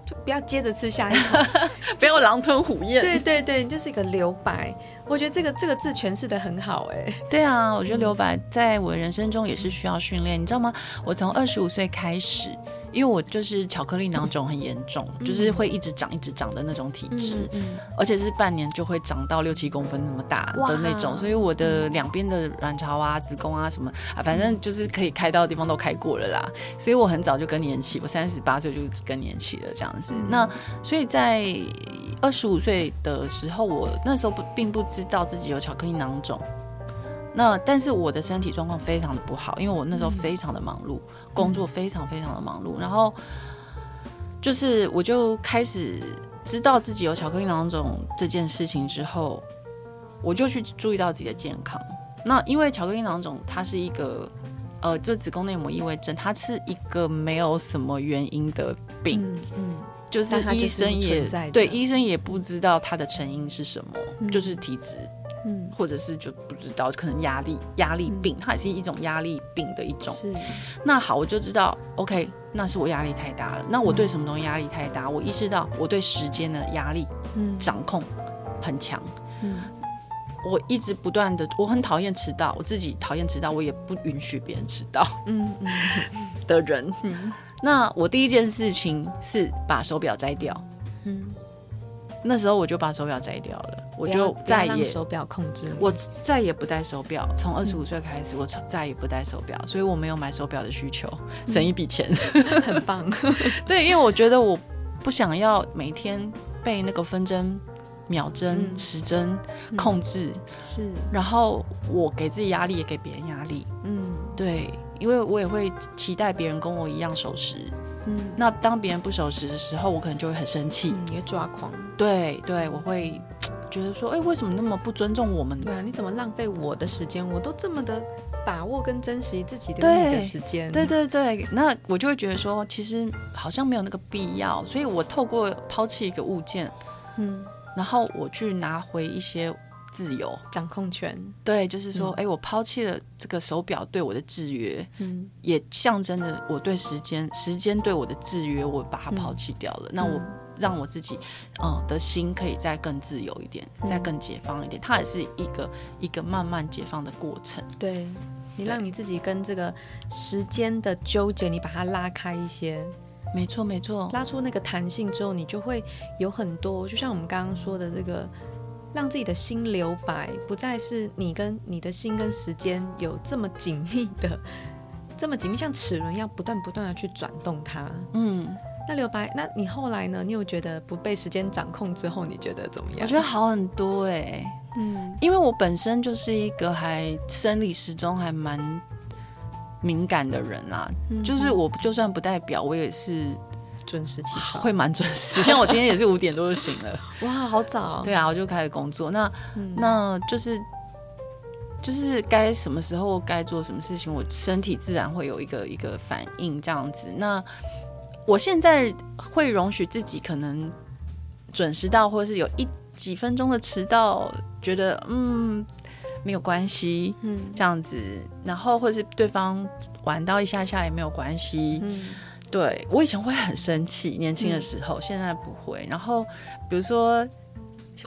就不要接着吃下一口，不要狼吞虎咽。对对对，就是一个留白。我觉得这个这个字诠释的很好，哎。对啊，我觉得留白在我人生中也是需要训练，你知道吗？我从二十五岁开始。因为我就是巧克力囊肿很严重，嗯、就是会一直长一直长的那种体质，嗯嗯、而且是半年就会长到六七公分那么大的那种，所以我的两边的卵巢啊、子宫啊什么啊，反正就是可以开刀的地方都开过了啦。所以我很早就更年期，我三十八岁就更年期了这样子。嗯、那所以在二十五岁的时候，我那时候不并不知道自己有巧克力囊肿。那但是我的身体状况非常的不好，因为我那时候非常的忙碌，嗯、工作非常非常的忙碌，然后就是我就开始知道自己有巧克力囊肿这件事情之后，我就去注意到自己的健康。那因为巧克力囊肿它是一个呃，就子宫内膜异位症，它是一个没有什么原因的病，嗯，嗯就是医生也对医生也不知道它的成因是什么，嗯、就是体质。嗯，或者是就不知道，可能压力压力病，它也是一种压力病的一种。是，那好，我就知道，OK，那是我压力太大了。那我对什么东西压力太大？我意识到我对时间的压力，嗯，掌控很强。嗯，我一直不断的，我很讨厌迟到，我自己讨厌迟到，我也不允许别人迟到。嗯嗯，的人。嗯，那我第一件事情是把手表摘掉。嗯。那时候我就把手表摘掉了，我就再也手表控制，我再也不戴手表。从二十五岁开始，我再也不戴手表，所以我没有买手表的需求，省一笔钱，很棒。对，因为我觉得我不想要每天被那个分针、秒针、时针控制，是。然后我给自己压力，也给别人压力。嗯，对，因为我也会期待别人跟我一样守时。嗯，那当别人不守时的时候，我可能就会很生气，你会抓狂。对对，我会觉得说，哎，为什么那么不尊重我们？对啊，你怎么浪费我的时间？我都这么的把握跟珍惜自己的你的时间。对对对，那我就会觉得说，其实好像没有那个必要。所以我透过抛弃一个物件，嗯，然后我去拿回一些。自由掌控权，对，就是说，哎、嗯，我抛弃了这个手表对我的制约，嗯，也象征着我对时间，时间对我的制约，我把它抛弃掉了。嗯、那我让我自己，嗯，的心可以再更自由一点，嗯、再更解放一点。它也是一个一个慢慢解放的过程。对，你让你自己跟这个时间的纠结，你把它拉开一些。没错，没错，拉出那个弹性之后，你就会有很多，就像我们刚刚说的这个。让自己的心留白，不再是你跟你的心跟时间有这么紧密的，这么紧密，像齿轮一样不断不断的去转动它。嗯，那留白，那你后来呢？你有觉得不被时间掌控之后，你觉得怎么样？我觉得好很多哎、欸，嗯，因为我本身就是一个还生理时钟还蛮敏感的人啊，嗯、就是我就算不代表我也是准时起床，会蛮准时。像我今天也是五点多就醒了，哇，好早！对啊，我就开始工作。那、嗯、那就是就是该什么时候该做什么事情，我身体自然会有一个一个反应这样子。那我现在会容许自己可能准时到，或者是有一几分钟的迟到，觉得嗯没有关系，嗯这样子，然后或是对方玩到一下下也没有关系，嗯，对我以前会很生气，年轻的时候，嗯，现在不会。然后比如说，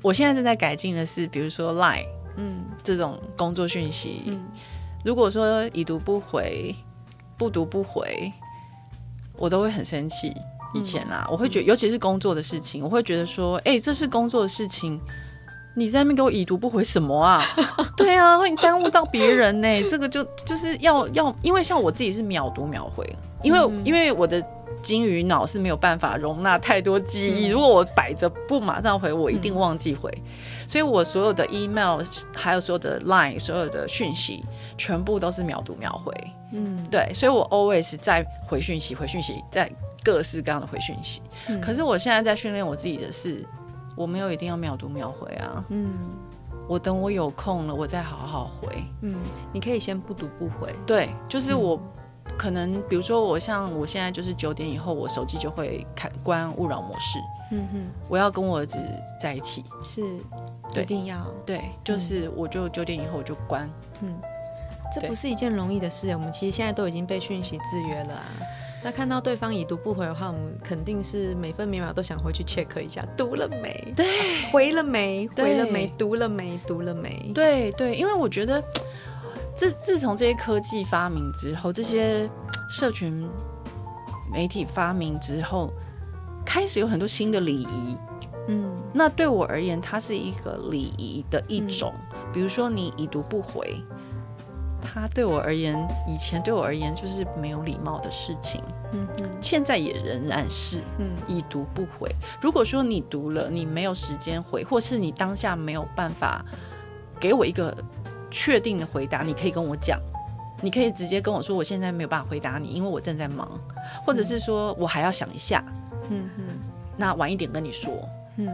我现在正在改进的是，比如说 Line，嗯，这种工作讯息，嗯，如果说已读不回，不读不回。我都会很生气。以前啊，嗯、我会觉得，尤其是工作的事情，我会觉得说，哎、欸，这是工作的事情，你在那边给我已读不回什么啊？对啊，会耽误到别人呢。这个就就是要要，因为像我自己是秒读秒回，因为、嗯、因为我的金鱼脑是没有办法容纳太多记忆。嗯、如果我摆着不马上回，我一定忘记回。嗯、所以我所有的 email，还有所有的 line，所有的讯息，全部都是秒读秒回。嗯，对，所以我 always 在回讯息，回讯息，在各式各样的回讯息。嗯，可是我现在在训练我自己的是，我没有一定要秒读秒回啊。嗯，我等我有空了，我再好好回。嗯，你可以先不读不回。对，就是我可能，比如说我像我现在就是九点以后，我手机就会开关勿扰模式。嗯哼，我要跟我儿子在一起，是，一定要。对，就是我就九点以后我就关。嗯。这不是一件容易的事，我们其实现在都已经被讯息制约了啊。那看到对方已读不回的话，我们肯定是每分每秒都想回去 check 一下，读了没？对，回了没？回了没？读了没？读了没？对对，因为我觉得，自自从这些科技发明之后，这些社群媒体发明之后，开始有很多新的礼仪。嗯，那对我而言，它是一个礼仪的一种。嗯，比如说，你已读不回。它对我而言，以前对我而言就是没有礼貌的事情，嗯嗯，现在也仍然是，嗯，已读不回。如果说你读了，你没有时间回，或是你当下没有办法给我一个确定的回答，你可以跟我讲，你可以直接跟我说，我现在没有办法回答你，因为我正在忙，或者是说我还要想一下，嗯嗯，那晚一点跟你说，嗯，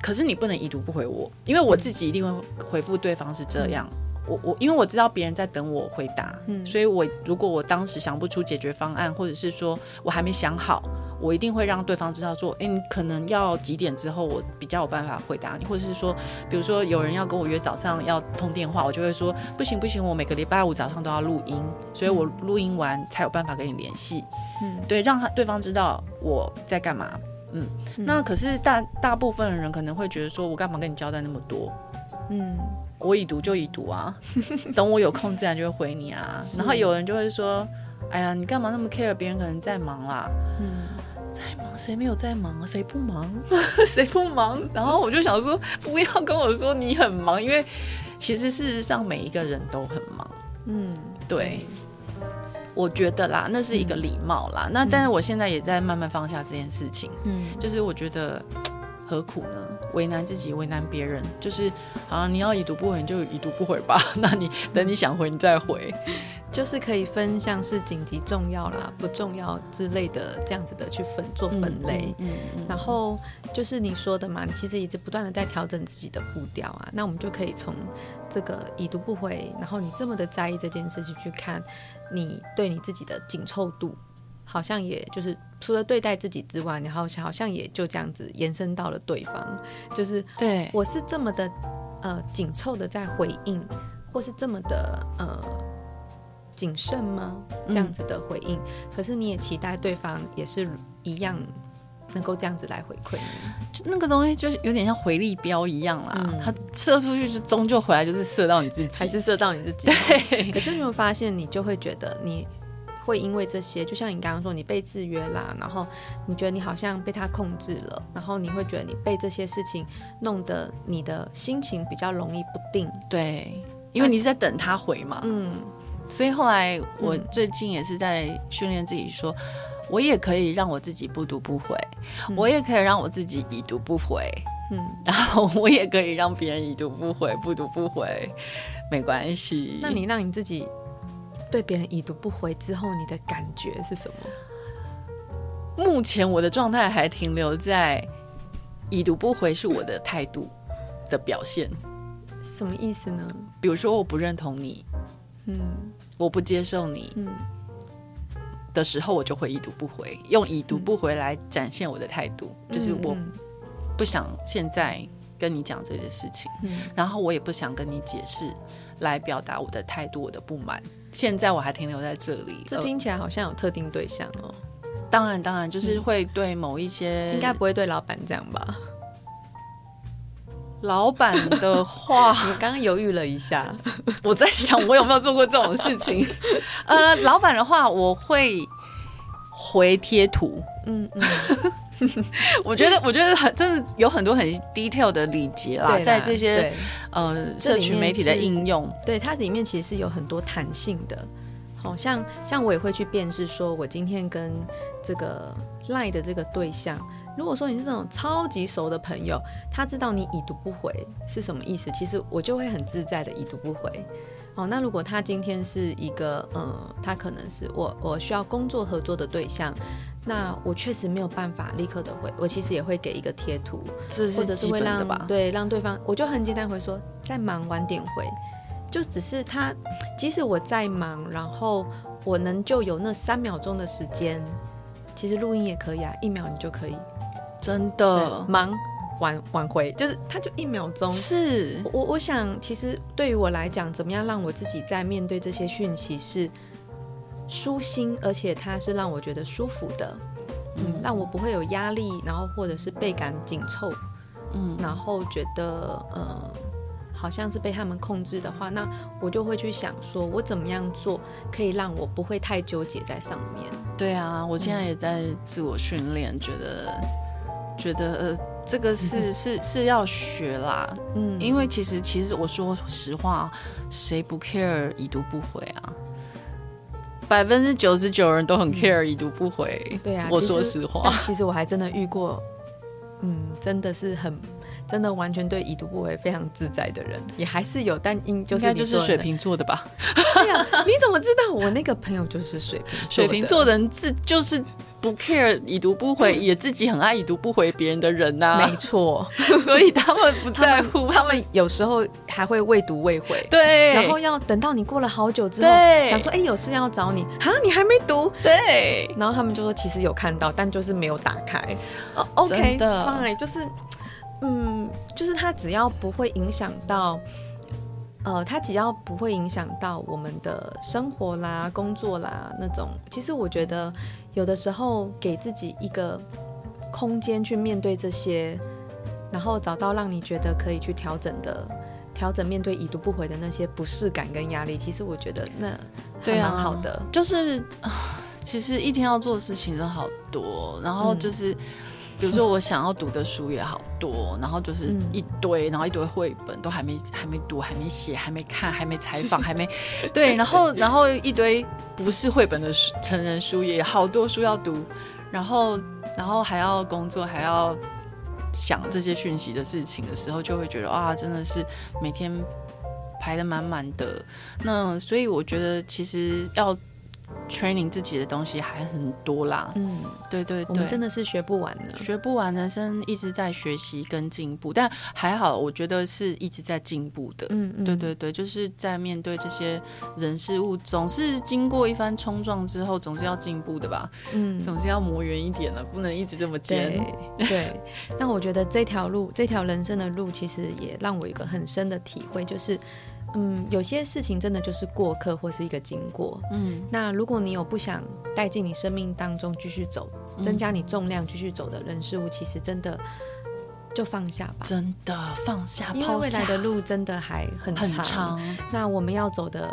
可是你不能已读不回我，因为我自己一定会回复对方是这样。我我因为我知道别人在等我回答，嗯，所以我如果我当时想不出解决方案，或者是说我还没想好，我一定会让对方知道说，哎，你可能要几点之后我比较有办法回答你，或者是说，比如说有人要跟我约早上要通电话，我就会说不行不行，我每个礼拜五早上都要录音，所以我录音完才有办法跟你联系，嗯，对，让他对方知道我在干嘛，嗯，嗯，那可是大大部分的人可能会觉得说我干嘛跟你交代那么多，嗯。我已读就已读啊，等我有空自然就会回你啊。然后有人就会说：“哎呀，你干嘛那么 care？别人可能在忙啦。”嗯，在忙？谁没有在忙啊？谁不忙？谁不忙？然后我就想说，不要跟我说你很忙，因为其实事实上每一个人都很忙。嗯，对，我觉得啦，那是一个礼貌啦。嗯，那但是我现在也在慢慢放下这件事情。嗯，就是我觉得。何苦呢？为难自己，为难别人，就是啊，你要已读不回，你就已读不回吧。那你等你想回，你再回，就是可以分像是紧急、重要啦、不重要之类的这样子的去分做分类。嗯，嗯，嗯，然后就是你说的嘛，你其实一直不断的在调整自己的步调啊。那我们就可以从这个已读不回，然后你这么的在意这件事情去看，你对你自己的紧凑度。好像也就是除了对待自己之外，然后好像也就这样子延伸到了对方，就是对我是这么的呃紧凑的在回应，或是这么的呃谨慎吗？这样子的回应，嗯、可是你也期待对方也是一样能够这样子来回馈你，就那个东西就是有点像回力镖一样啦，嗯、它射出去就终究回来就是射到你自己，还是射到你自己？对。可是你有没有发现，你就会觉得你。会因为这些，就像你刚刚说，你被制约啦，然后你觉得你好像被他控制了，然后你会觉得你被这些事情弄得你的心情比较容易不定。对，因为你是在等他回嘛。嗯。所以后来我最近也是在训练自己说，嗯、我也可以让我自己不读不回，嗯、我也可以让我自己已读不回，嗯，然后我也可以让别人已读不回，不读不回，没关系。那你让你自己对别人已读不回之后，你的感觉是什么？目前我的状态还停留在已读不回是我的态度的表现。什么意思呢？比如说我不认同你，嗯，我不接受你，嗯。的时候，我就会已读不回，用已读不回来展现我的态度，嗯、就是我不想现在跟你讲这些事情，嗯、然后我也不想跟你解释，来表达我的态度、我的不满。现在我还停留在这里，这听起来好像有特定对象哦。当然，当然，就是会对某一些，应该不会对老板这样吧？老板的话，你刚刚犹豫了一下，我在想我有没有做过这种事情。呃，老板的话，我会回贴图。嗯嗯，我觉得我觉得很真的有很多很 detail 的礼节啦，啦在这些呃社群媒体的应用，对它里面其实是有很多弹性的。好像像我也会去辨识，说我今天跟这个 line 的这个对象。如果说你是这种超级熟的朋友，他知道你已读不回是什么意思，其实我就会很自在的已读不回。哦，那如果他今天是一个，呃，他可能是我我需要工作合作的对象，那我确实没有办法立刻的回，我其实也会给一个贴图，或者是会让对让对方，我就很简单回说在忙晚点回，就只是他即使我在忙，然后我能就有那三秒钟的时间，其实录音也可以啊，一秒你就可以。真的忙晚晚回，就是他就一秒钟。是我我想，其实对于我来讲，怎么样让我自己在面对这些讯息是舒心，而且它是让我觉得舒服的，嗯，嗯，让我不会有压力，然后或者是倍感紧凑，嗯，然后觉得呃好像是被他们控制的话，那我就会去想说，我怎么样做可以让我不会太纠结在上面。对啊，我现在也在自我训练，嗯，觉得。觉得呃，这个是是是要学啦，嗯，因为其实其实我说实话，谁不 care 已读不回啊？百分之九十九人都很 care 已读不回，嗯，对啊，我说实话，其实我还真的遇过，嗯，真的是很真的完全对已读不回非常自在的人，也还是有，但应就是应该就是水瓶座的吧？对呀，你怎么知道我那个朋友就是水瓶 水瓶座的人自就是。不 care 已读不回，也自己很爱已读不回别人的人呐、啊，没错，所以他们不在乎，他们有时候还会未读未回，对，然后要等到你过了好久之后，想说哎、欸、有事要找你。啊，你还没读，对，然后他们就说其实有看到，但就是没有打开。哦，OK，的。就是嗯，就是他只要不会影响到。呃，它只要不会影响到我们的生活啦、工作啦那种，其实我觉得有的时候给自己一个空间去面对这些，然后找到让你觉得可以去调整的、调整面对已读不回的那些不适感跟压力，其实我觉得那还蛮好的。啊、就是其实一天要做的事情都好多，然后就是。嗯比如说我想要读的书也好多，然后就是一堆，然后一堆绘本都还没还没读，还没写，还没 看，还没采访，还没对，然后 然后一堆不是绘本的书，成人书也好多书要读，然后然后还要工作，还要想这些讯息的事情的时候，就会觉得啊，真的是每天排的满满的。那所以我觉得其实要。Training 自己的东西还很多啦，嗯，对对对，我们真的是学不完的，学不完，人生一直在学习跟进步，但还好，我觉得是一直在进步的，嗯嗯，对对对，就是在面对这些人事物，总是经过一番冲撞之后，总是要进步的吧，嗯，总是要磨圆一点的，不能一直这么尖，对，对。那我觉得这条路，这条人生的路，其实也让我有一个很深的体会，就是。嗯，有些事情真的就是过客或是一个经过。嗯，那如果你有不想带进你生命当中继续走，增加你重量继续走的人事物，其实真的就放下吧。真的放下，因为未来的路真的还很长。很长。那我们要走的，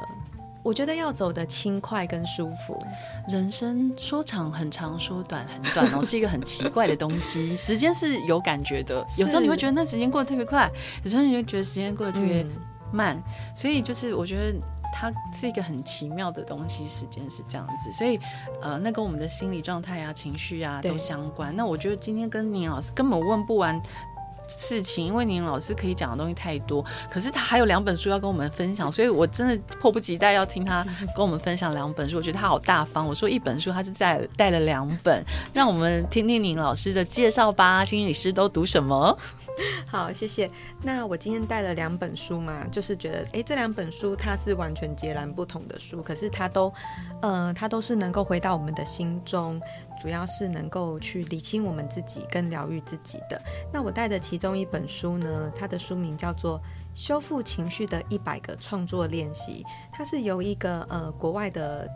我觉得要走的轻快跟舒服。人生说长很长，说短很短哦，是一个很奇怪的东西。时间是有感觉的，有时候你会觉得那时间过得特别快，有时候你会觉得时间过得特别。嗯慢，所以就是我觉得它是一个很奇妙的东西，时间是这样子，所以呃，那跟我们的心理状态啊、情绪啊都相关。那我觉得今天跟宁老师根本问不完。事情，因为宁老师可以讲的东西太多，可是他还有两本书要跟我们分享，所以我真的迫不及待要听他 跟我们分享两本书。我觉得他好大方，我说一本书，他就带带了两本，让我们听听宁老师的介绍吧。心理师都读什么？好，谢谢。那我今天带了两本书嘛，就是觉得，哎，这两本书它是完全截然不同的书，可是它都，呃，它都是能够回到我们的心中。主要是能够去理清我们自己跟疗愈自己的。那我带的其中一本书呢，它的书名叫做《修复情绪的一百个创作练习》，它是由一个呃国外的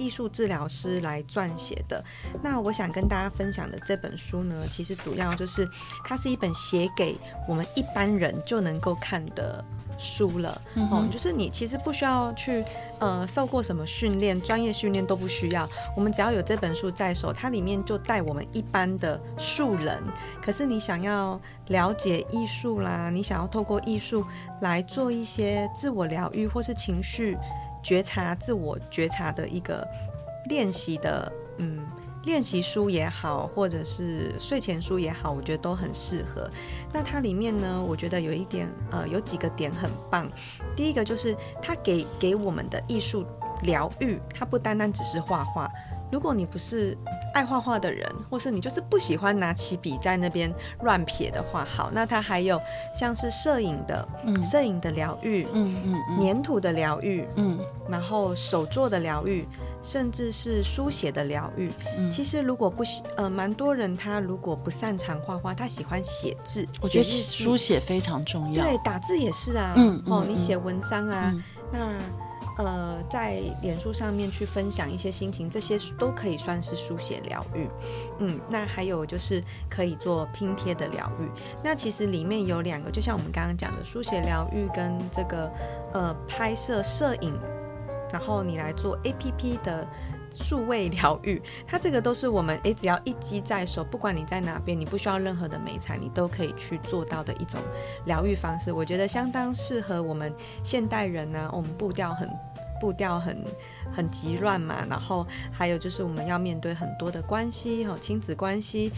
艺术治疗师来撰写的。那我想跟大家分享的这本书呢，其实主要就是它是一本写给我们一般人就能够看的。书了，哦，就是你其实不需要去呃受过什么训练，专业训练都不需要。我们只要有这本书在手，它里面就带我们一般的素人。可是你想要了解艺术啦，你想要透过艺术来做一些自我疗愈或是情绪觉察、自我觉察的一个练习的，嗯。练习书也好，或者是睡前书也好，我觉得都很适合。那它里面呢，我觉得有一点，呃，有几个点很棒。第一个就是它给给我们的艺术疗愈，它不单单只是画画。如果你不是爱画画的人，或是你就是不喜欢拿起笔在那边乱撇的话，好，那它还有像是摄影的，嗯，摄影的疗愈，嗯嗯，嗯，粘土的疗愈，嗯，然后手作的疗愈，甚至是书写的疗愈。嗯，其实如果不喜，呃，蛮多人他如果不擅长画画，他喜欢写字，我觉得书写非常重要。对，打字也是啊，嗯，哦，你写文章啊，嗯，那。呃，在脸书上面去分享一些心情，这些都可以算是书写疗愈。嗯，那还有就是可以做拼贴的疗愈。那其实里面有两个，就像我们刚刚讲的书写疗愈跟这个呃拍摄摄影，然后你来做 APP 的数位疗愈，它这个都是我们诶，只要一机在手，不管你在哪边，你不需要任何的美彩，你都可以去做到的一种疗愈方式。我觉得相当适合我们现代人呢、我们步调很。步调很很急乱嘛，然后还有就是我们要面对很多的关系，哈，亲子关系，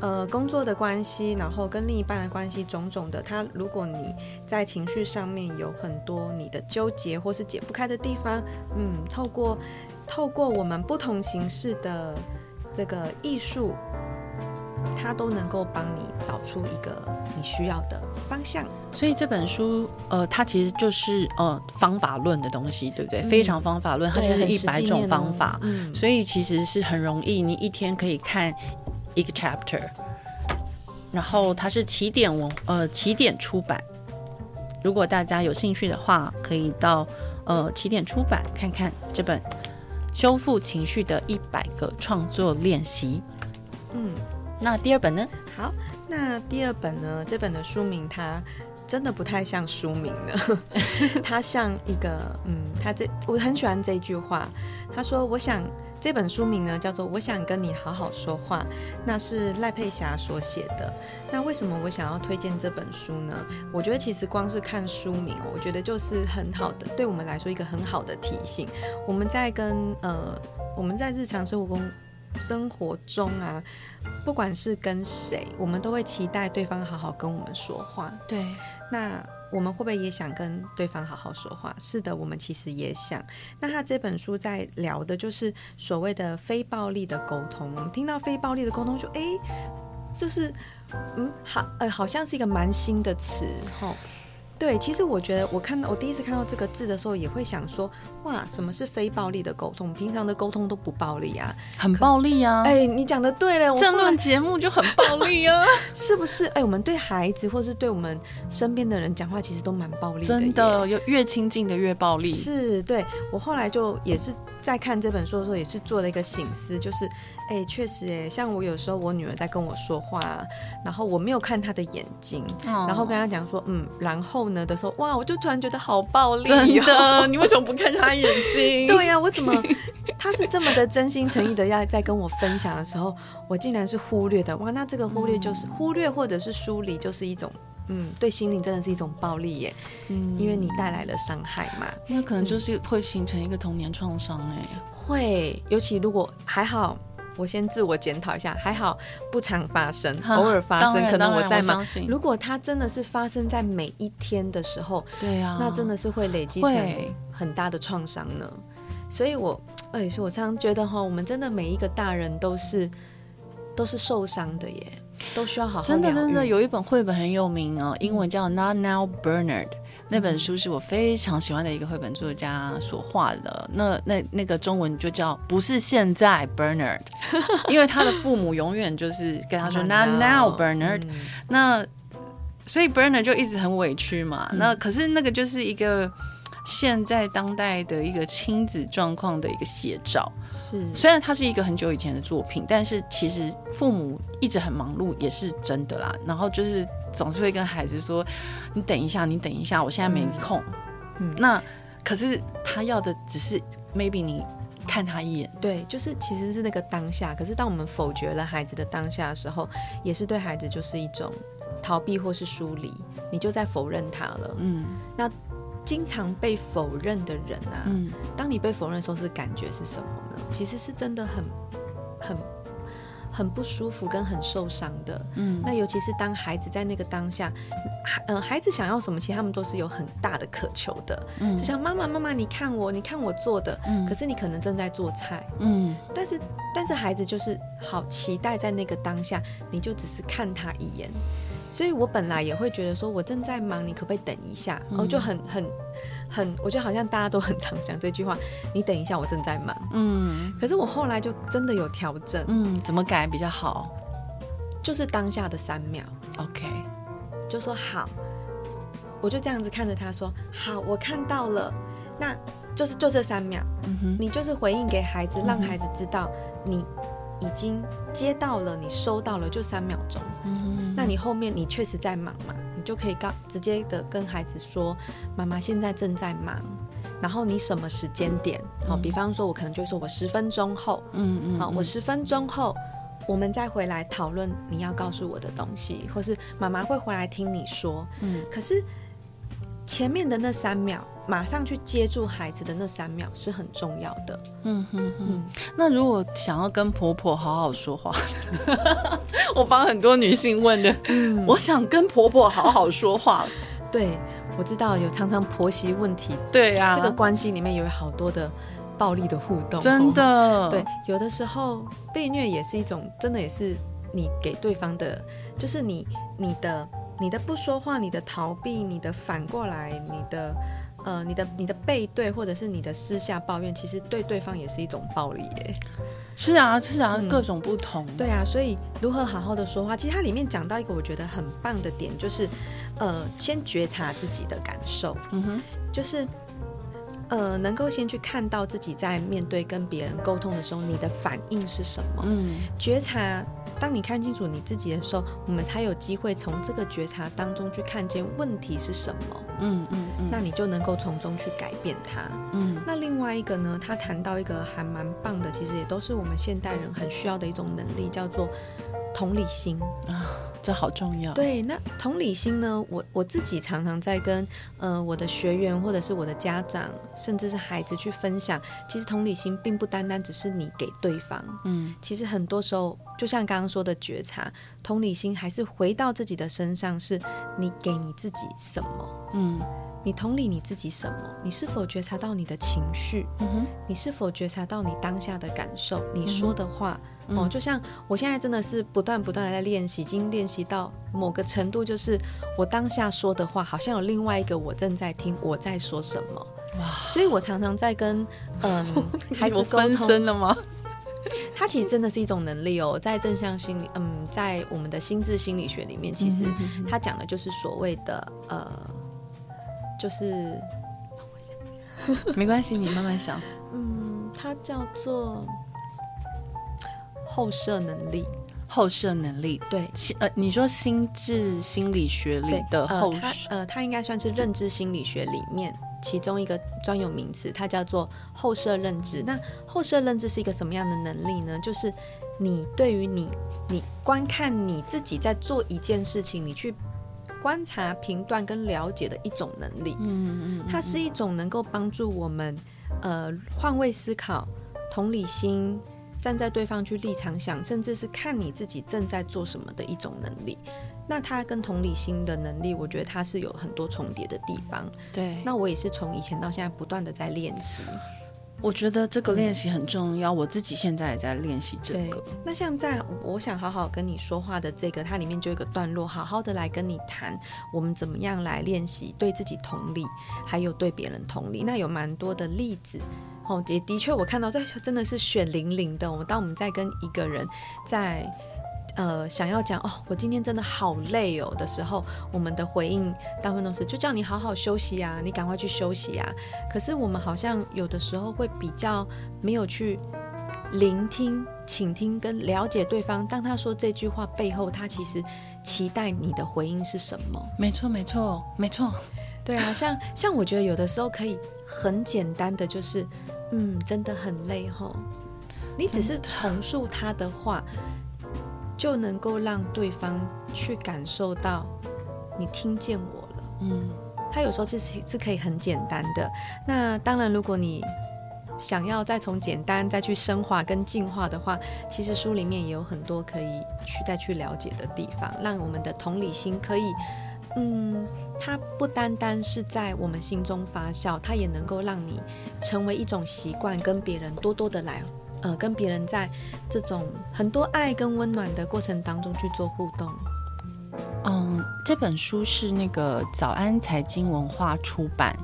呃，工作的关系，然后跟另一半的关系，种种的。他如果你在情绪上面有很多你的纠结或是解不开的地方，嗯，透过透过我们不同形式的这个艺术。它都能够帮你找出一个你需要的方向，所以这本书，呃，它其实就是呃方法论的东西，对不对？嗯、非常方法论，它就是一百种方法，嗯，所以其实是很容易，你一天可以看一个 chapter，然后它是起点文，呃，起点出版。如果大家有兴趣的话，可以到呃起点出版看看这本《修复情绪的一百个创作练习》，嗯。那第二本呢？好，那第二本呢？这本的书名它真的不太像书名呢，它像一个嗯，它这我很喜欢这句话。他说：“我想这本书名呢叫做《我想跟你好好说话》，那是赖佩霞所写的。那为什么我想要推荐这本书呢？我觉得其实光是看书名，我觉得就是很好的，对我们来说一个很好的提醒。我们在跟呃，我们在日常生活中。”生活中啊，不管是跟谁，我们都会期待对方好好跟我们说话。对，那我们会不会也想跟对方好好说话？是的，我们其实也想。那他这本书在聊的就是所谓的非暴力的沟通。我们听到非暴力的沟通就，就诶，就是嗯，好，呃，好像是一个蛮新的词，吼。对，其实我觉得，我看到我第一次看到这个字的时候，也会想说，哇，什么是非暴力的沟通？平常的沟通都不暴力啊，很暴力啊！哎，你讲的对了，争论节目就很暴力啊，是不是？哎，我们对孩子或是对我们身边的人讲话，其实都蛮暴力的，真的，有越亲近的越暴力。是，对，我后来就也是在看这本书的时候，也是做了一个醒思，就是。哎、欸，确实哎，像我有时候我女儿在跟我说话，然后我没有看她的眼睛，哦、然后跟她讲说嗯，然后呢的时候，哇，我就突然觉得好暴力、哦，真的，你为什么不看她眼睛？对呀、啊，我怎么他是这么的真心诚意的要在跟我分享的时候，我竟然是忽略的。哇，那这个忽略就是、嗯、忽略或者是疏离，就是一种嗯，对心灵真的是一种暴力耶。嗯，因为你带来了伤害嘛。那可能就是会形成一个童年创伤哎。会，尤其如果还好。我先自我检讨一下，还好不常发生，偶尔发生，可能我在忙。如果它真的是发生在每一天的时候，对啊，那真的是会累积成很大的创伤呢。所以我，哎，所以我常常觉得哈，我们真的每一个大人都是都是受伤的耶，都需要好好。真的真的，有一本绘本很有名哦，英文叫《Not Now Bernard》。那本书是我非常喜欢的一个绘本作家所画的，那那那个中文就叫不是现在 Bernard，因为他的父母永远就是跟他说 Not now Bernard，那所以 Bernard 就一直很委屈嘛。那可是那个就是一个现在当代的一个亲子状况的一个写照。是，虽然它是一个很久以前的作品，但是其实父母一直很忙碌也是真的啦。然后就是。总是会跟孩子说：“你等一下，你等一下，我现在没空。嗯”嗯，那可是他要的只是 maybe 你看他一眼。对，就是其实是那个当下。可是当我们否决了孩子的当下的时候，也是对孩子就是一种逃避或是疏离，你就在否认他了。嗯，那经常被否认的人啊，嗯，当你被否认的时候，是感觉是什么呢？其实是真的很很。很不舒服跟很受伤的，嗯，那尤其是当孩子在那个当下，孩，呃，孩子想要什么，其实他们都是有很大的渴求的，嗯，就像妈妈妈妈，你看我，你看我做的，嗯，可是你可能正在做菜，嗯，但是但是孩子就是好期待在那个当下，你就只是看他一眼，所以我本来也会觉得说我正在忙，你可不可以等一下？然后就很很。很，我觉得好像大家都很常讲这句话。你等一下，我正在忙。嗯，可是我后来就真的有调整。嗯，怎么改比较好？就是当下的三秒。OK，就说好，我就这样子看着他说好，我看到了，那就是就这三秒。嗯哼，你就是回应给孩子，让孩子知道你已经接到了，你收到了，就三秒钟。嗯哼，那你后面你确实在忙嘛？你就可以告直接的跟孩子说，妈妈现在正在忙，然后你什么时间点？好、嗯，比方说，我可能就说我十分钟后，嗯嗯，好，我十分钟后，我们再回来讨论你要告诉我的东西，或是妈妈会回来听你说，嗯，可是前面的那三秒。马上去接住孩子的那三秒是很重要的。嗯哼哼。那如果想要跟婆婆好好说话，我帮很多女性问的。嗯，我想跟婆婆好好说话。对，我知道有常常婆媳问题。对啊，这个关系里面有好多的暴力的互动。真的。对，有的时候被虐也是一种，真的也是你给对方的，就是你你的你的不说话，你的逃避，你的反过来，你的。呃，你的你的背对，或者是你的私下抱怨，其实对对方也是一种暴力耶。是啊，是啊，各种不同。对啊，所以如何好好的说话，其实它里面讲到一个我觉得很棒的点，就是呃，先觉察自己的感受。嗯哼，就是呃，能够先去看到自己在面对跟别人沟通的时候，你的反应是什么？嗯，觉察。当你看清楚你自己的时候，我们才有机会从这个觉察当中去看见问题是什么。嗯嗯嗯，那你就能够从中去改变它。嗯，那另外一个呢，他谈到一个还蛮棒的，其实也都是我们现代人很需要的一种能力，叫做。同理心啊，这好重要。对，那同理心呢？我我自己常常在跟呃我的学员或者是我的家长，甚至是孩子去分享。其实同理心并不单单只是你给对方，嗯，其实很多时候就像刚刚说的觉察，同理心还是回到自己的身上，是你给你自己什么？嗯，你同理你自己什么？你是否觉察到你的情绪？你是否觉察到你当下的感受？你说的话。嗯哦，就像我现在真的是不断不断的在练习，已经练习到某个程度，就是我当下说的话，好像有另外一个我正在听我在说什么。哇！所以我常常在跟嗯 孩子沟通。分身了吗？他其实真的是一种能力哦，在正向心理，嗯，在我们的心智心理学里面，其实他讲的就是所谓的呃，就是没关系，你慢慢想。嗯，它叫做。后设能力，后设能力，对，呃，你说心智心理学里的后设，呃，它应该算是认知心理学里面其中一个专有名词，它叫做后设认知。那后设认知是一个什么样的能力呢？就是你对于你你观看你自己在做一件事情，你去观察、评断跟了解的一种能力。嗯嗯，它是一种能够帮助我们呃换位思考、同理心。站在对方去立场想，甚至是看你自己正在做什么的一种能力，那它跟同理心的能力，我觉得它是有很多重叠的地方。对，那我也是从以前到现在不断的在练习。我觉得这个练习很重要，嗯、我自己现在也在练习这个。那像在我想好好跟你说话的这个，它里面就有一个段落，好好的来跟你谈，我们怎么样来练习对自己同理，还有对别人同理。那有蛮多的例子。哦，也的确，我看到这真的是血淋淋的。我们当我们在跟一个人在呃想要讲哦，我今天真的好累哦的时候，我们的回应大部分都是就叫你好好休息啊，你赶快去休息啊。可是我们好像有的时候会比较没有去聆听、倾听跟了解对方。当他说这句话背后，他其实期待你的回应是什么？没错，没错，没错。对啊，像像我觉得有的时候可以很简单的就是。嗯，真的很累吼。你只是重述他的话，就能够让对方去感受到你听见我了。嗯，他有时候其实是可以很简单的。那当然，如果你想要再从简单再去升华跟进化的话，其实书里面也有很多可以去再去了解的地方，让我们的同理心可以。嗯，它不单单是在我们心中发酵，它也能够让你成为一种习惯，跟别人多多的来，呃，跟别人在这种很多爱跟温暖的过程当中去做互动。嗯，这本书是那个早安财经文化出版，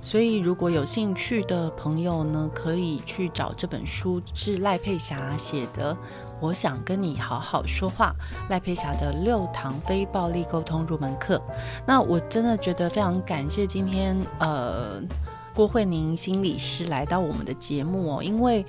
所以如果有兴趣的朋友呢，可以去找这本书，是赖佩霞写的。我想跟你好好说话，赖佩霞的六堂非暴力沟通入门课。那我真的觉得非常感谢今天呃郭慧宁心理师来到我们的节目哦，因为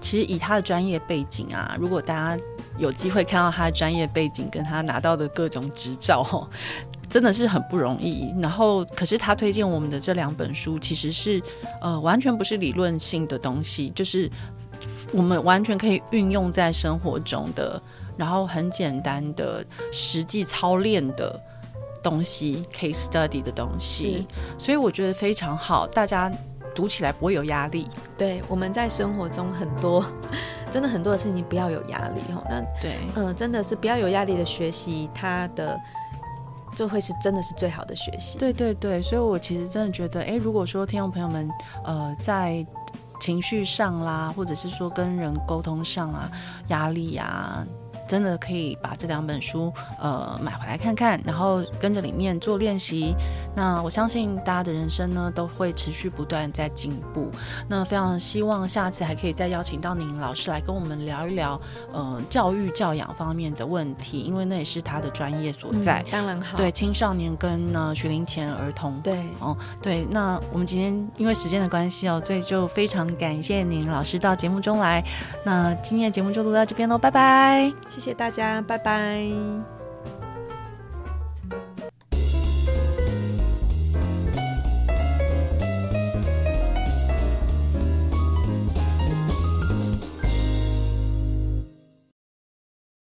其实以他的专业背景啊，如果大家有机会看到他的专业背景跟他拿到的各种执照哦，真的是很不容易。然后可是他推荐我们的这两本书，其实是呃完全不是理论性的东西，就是。我们完全可以运用在生活中的，然后很简单的实际操练的东西，case study 的东西，所以我觉得非常好，大家读起来不会有压力。对，我们在生活中很多 真的很多的事情不要有压力哦。那对，嗯、呃，真的是不要有压力的学习，它的就会是真的是最好的学习。对对对，所以我其实真的觉得，哎，如果说听众朋友们，呃，在情绪上啦，或者是说跟人沟通上啊，压力啊。真的可以把这两本书呃买回来看看，然后跟着里面做练习。那我相信大家的人生呢都会持续不断在进步。那非常希望下次还可以再邀请到您老师来跟我们聊一聊呃教育教养方面的问题，因为那也是他的专业所在。嗯、当然好。对青少年跟呢学龄前儿童。对哦对。那我们今天因为时间的关系哦，所以就非常感谢您老师到节目中来。那今天的节目就录到这边喽，拜拜。谢谢大家，拜拜。